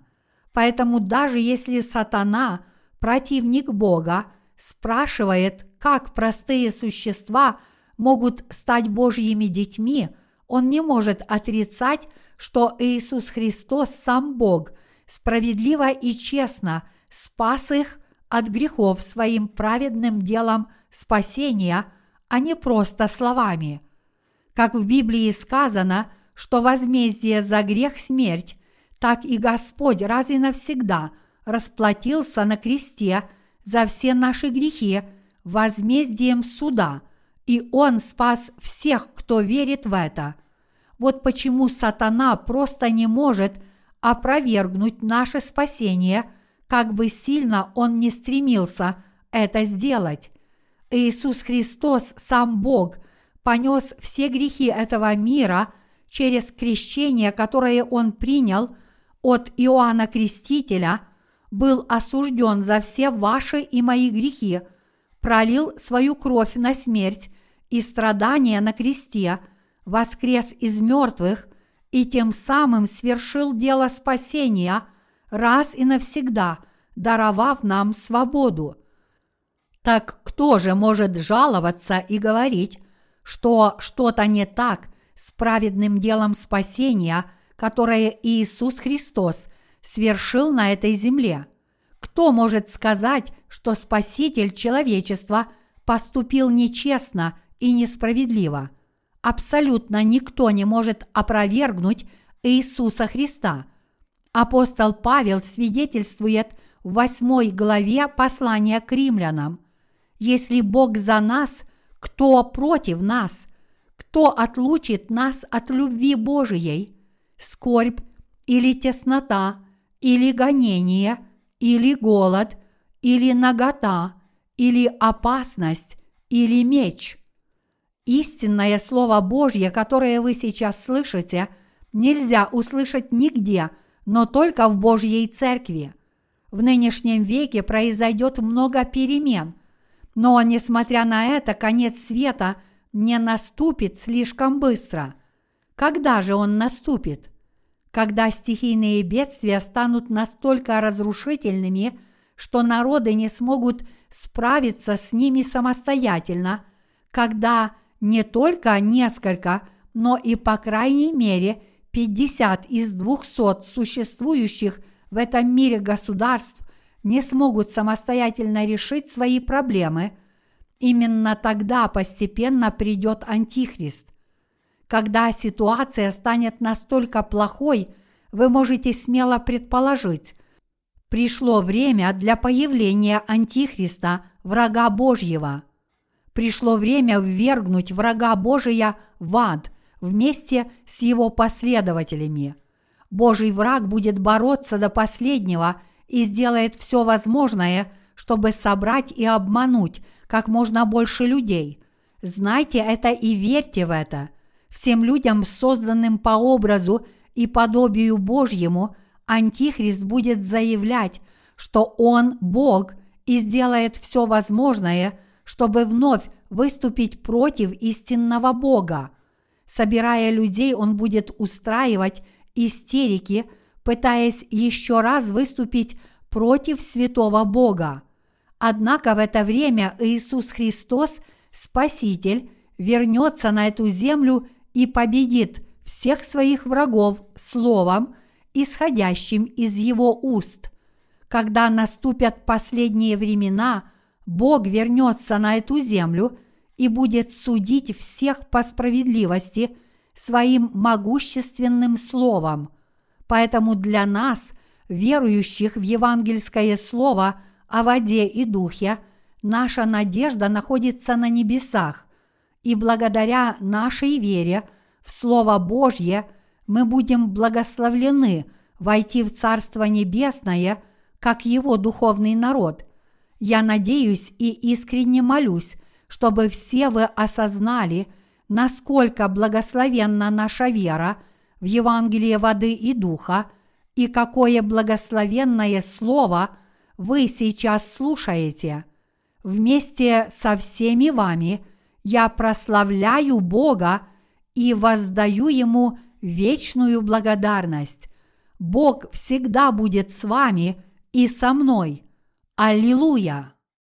Поэтому даже если сатана, противник Бога, спрашивает, как простые существа могут стать Божьими детьми, он не может отрицать, что Иисус Христос сам Бог, справедливо и честно спас их от грехов своим праведным делом спасения, а не просто словами. Как в Библии сказано, что возмездие за грех – смерть, так и Господь раз и навсегда расплатился на кресте за все наши грехи возмездием суда, и Он спас всех, кто верит в это. Вот почему сатана просто не может опровергнуть наше спасение – как бы сильно он не стремился это сделать. Иисус Христос, сам Бог, понес все грехи этого мира через крещение, которое он принял от Иоанна Крестителя, был осужден за все ваши и мои грехи, пролил свою кровь на смерть и страдания на кресте, воскрес из мертвых и тем самым свершил дело спасения – раз и навсегда, даровав нам свободу. Так кто же может жаловаться и говорить, что что-то не так с праведным делом спасения, которое Иисус Христос свершил на этой земле? Кто может сказать, что Спаситель человечества поступил нечестно и несправедливо? Абсолютно никто не может опровергнуть Иисуса Христа – Апостол Павел свидетельствует в восьмой главе послания к римлянам. Если Бог за нас, кто против нас? Кто отлучит нас от любви Божией? Скорбь или теснота, или гонение, или голод, или нагота, или опасность, или меч. Истинное Слово Божье, которое вы сейчас слышите, нельзя услышать нигде – но только в Божьей Церкви. В нынешнем веке произойдет много перемен, но, несмотря на это, конец света не наступит слишком быстро. Когда же он наступит? Когда стихийные бедствия станут настолько разрушительными, что народы не смогут справиться с ними самостоятельно, когда не только несколько, но и по крайней мере 50 из 200 существующих в этом мире государств не смогут самостоятельно решить свои проблемы, именно тогда постепенно придет Антихрист. Когда ситуация станет настолько плохой, вы можете смело предположить, пришло время для появления Антихриста, врага Божьего. Пришло время ввергнуть врага Божия в ад – вместе с его последователями. Божий враг будет бороться до последнего и сделает все возможное, чтобы собрать и обмануть как можно больше людей. Знайте это и верьте в это. Всем людям, созданным по образу и подобию Божьему, Антихрист будет заявлять, что он Бог и сделает все возможное, чтобы вновь выступить против истинного Бога – Собирая людей, он будет устраивать истерики, пытаясь еще раз выступить против святого Бога. Однако в это время Иисус Христос, Спаситель, вернется на эту землю и победит всех своих врагов словом, исходящим из его уст. Когда наступят последние времена, Бог вернется на эту землю – и будет судить всех по справедливости своим могущественным словом. Поэтому для нас, верующих в евангельское слово о воде и духе, наша надежда находится на небесах, и благодаря нашей вере в Слово Божье мы будем благословлены войти в Царство Небесное, как Его духовный народ. Я надеюсь и искренне молюсь, чтобы все вы осознали, насколько благословенна наша вера в Евангелие воды и духа, и какое благословенное слово вы сейчас слушаете. вместе со всеми вами я прославляю Бога и воздаю Ему вечную благодарность. Бог всегда будет с вами и со мной. Аллилуйя!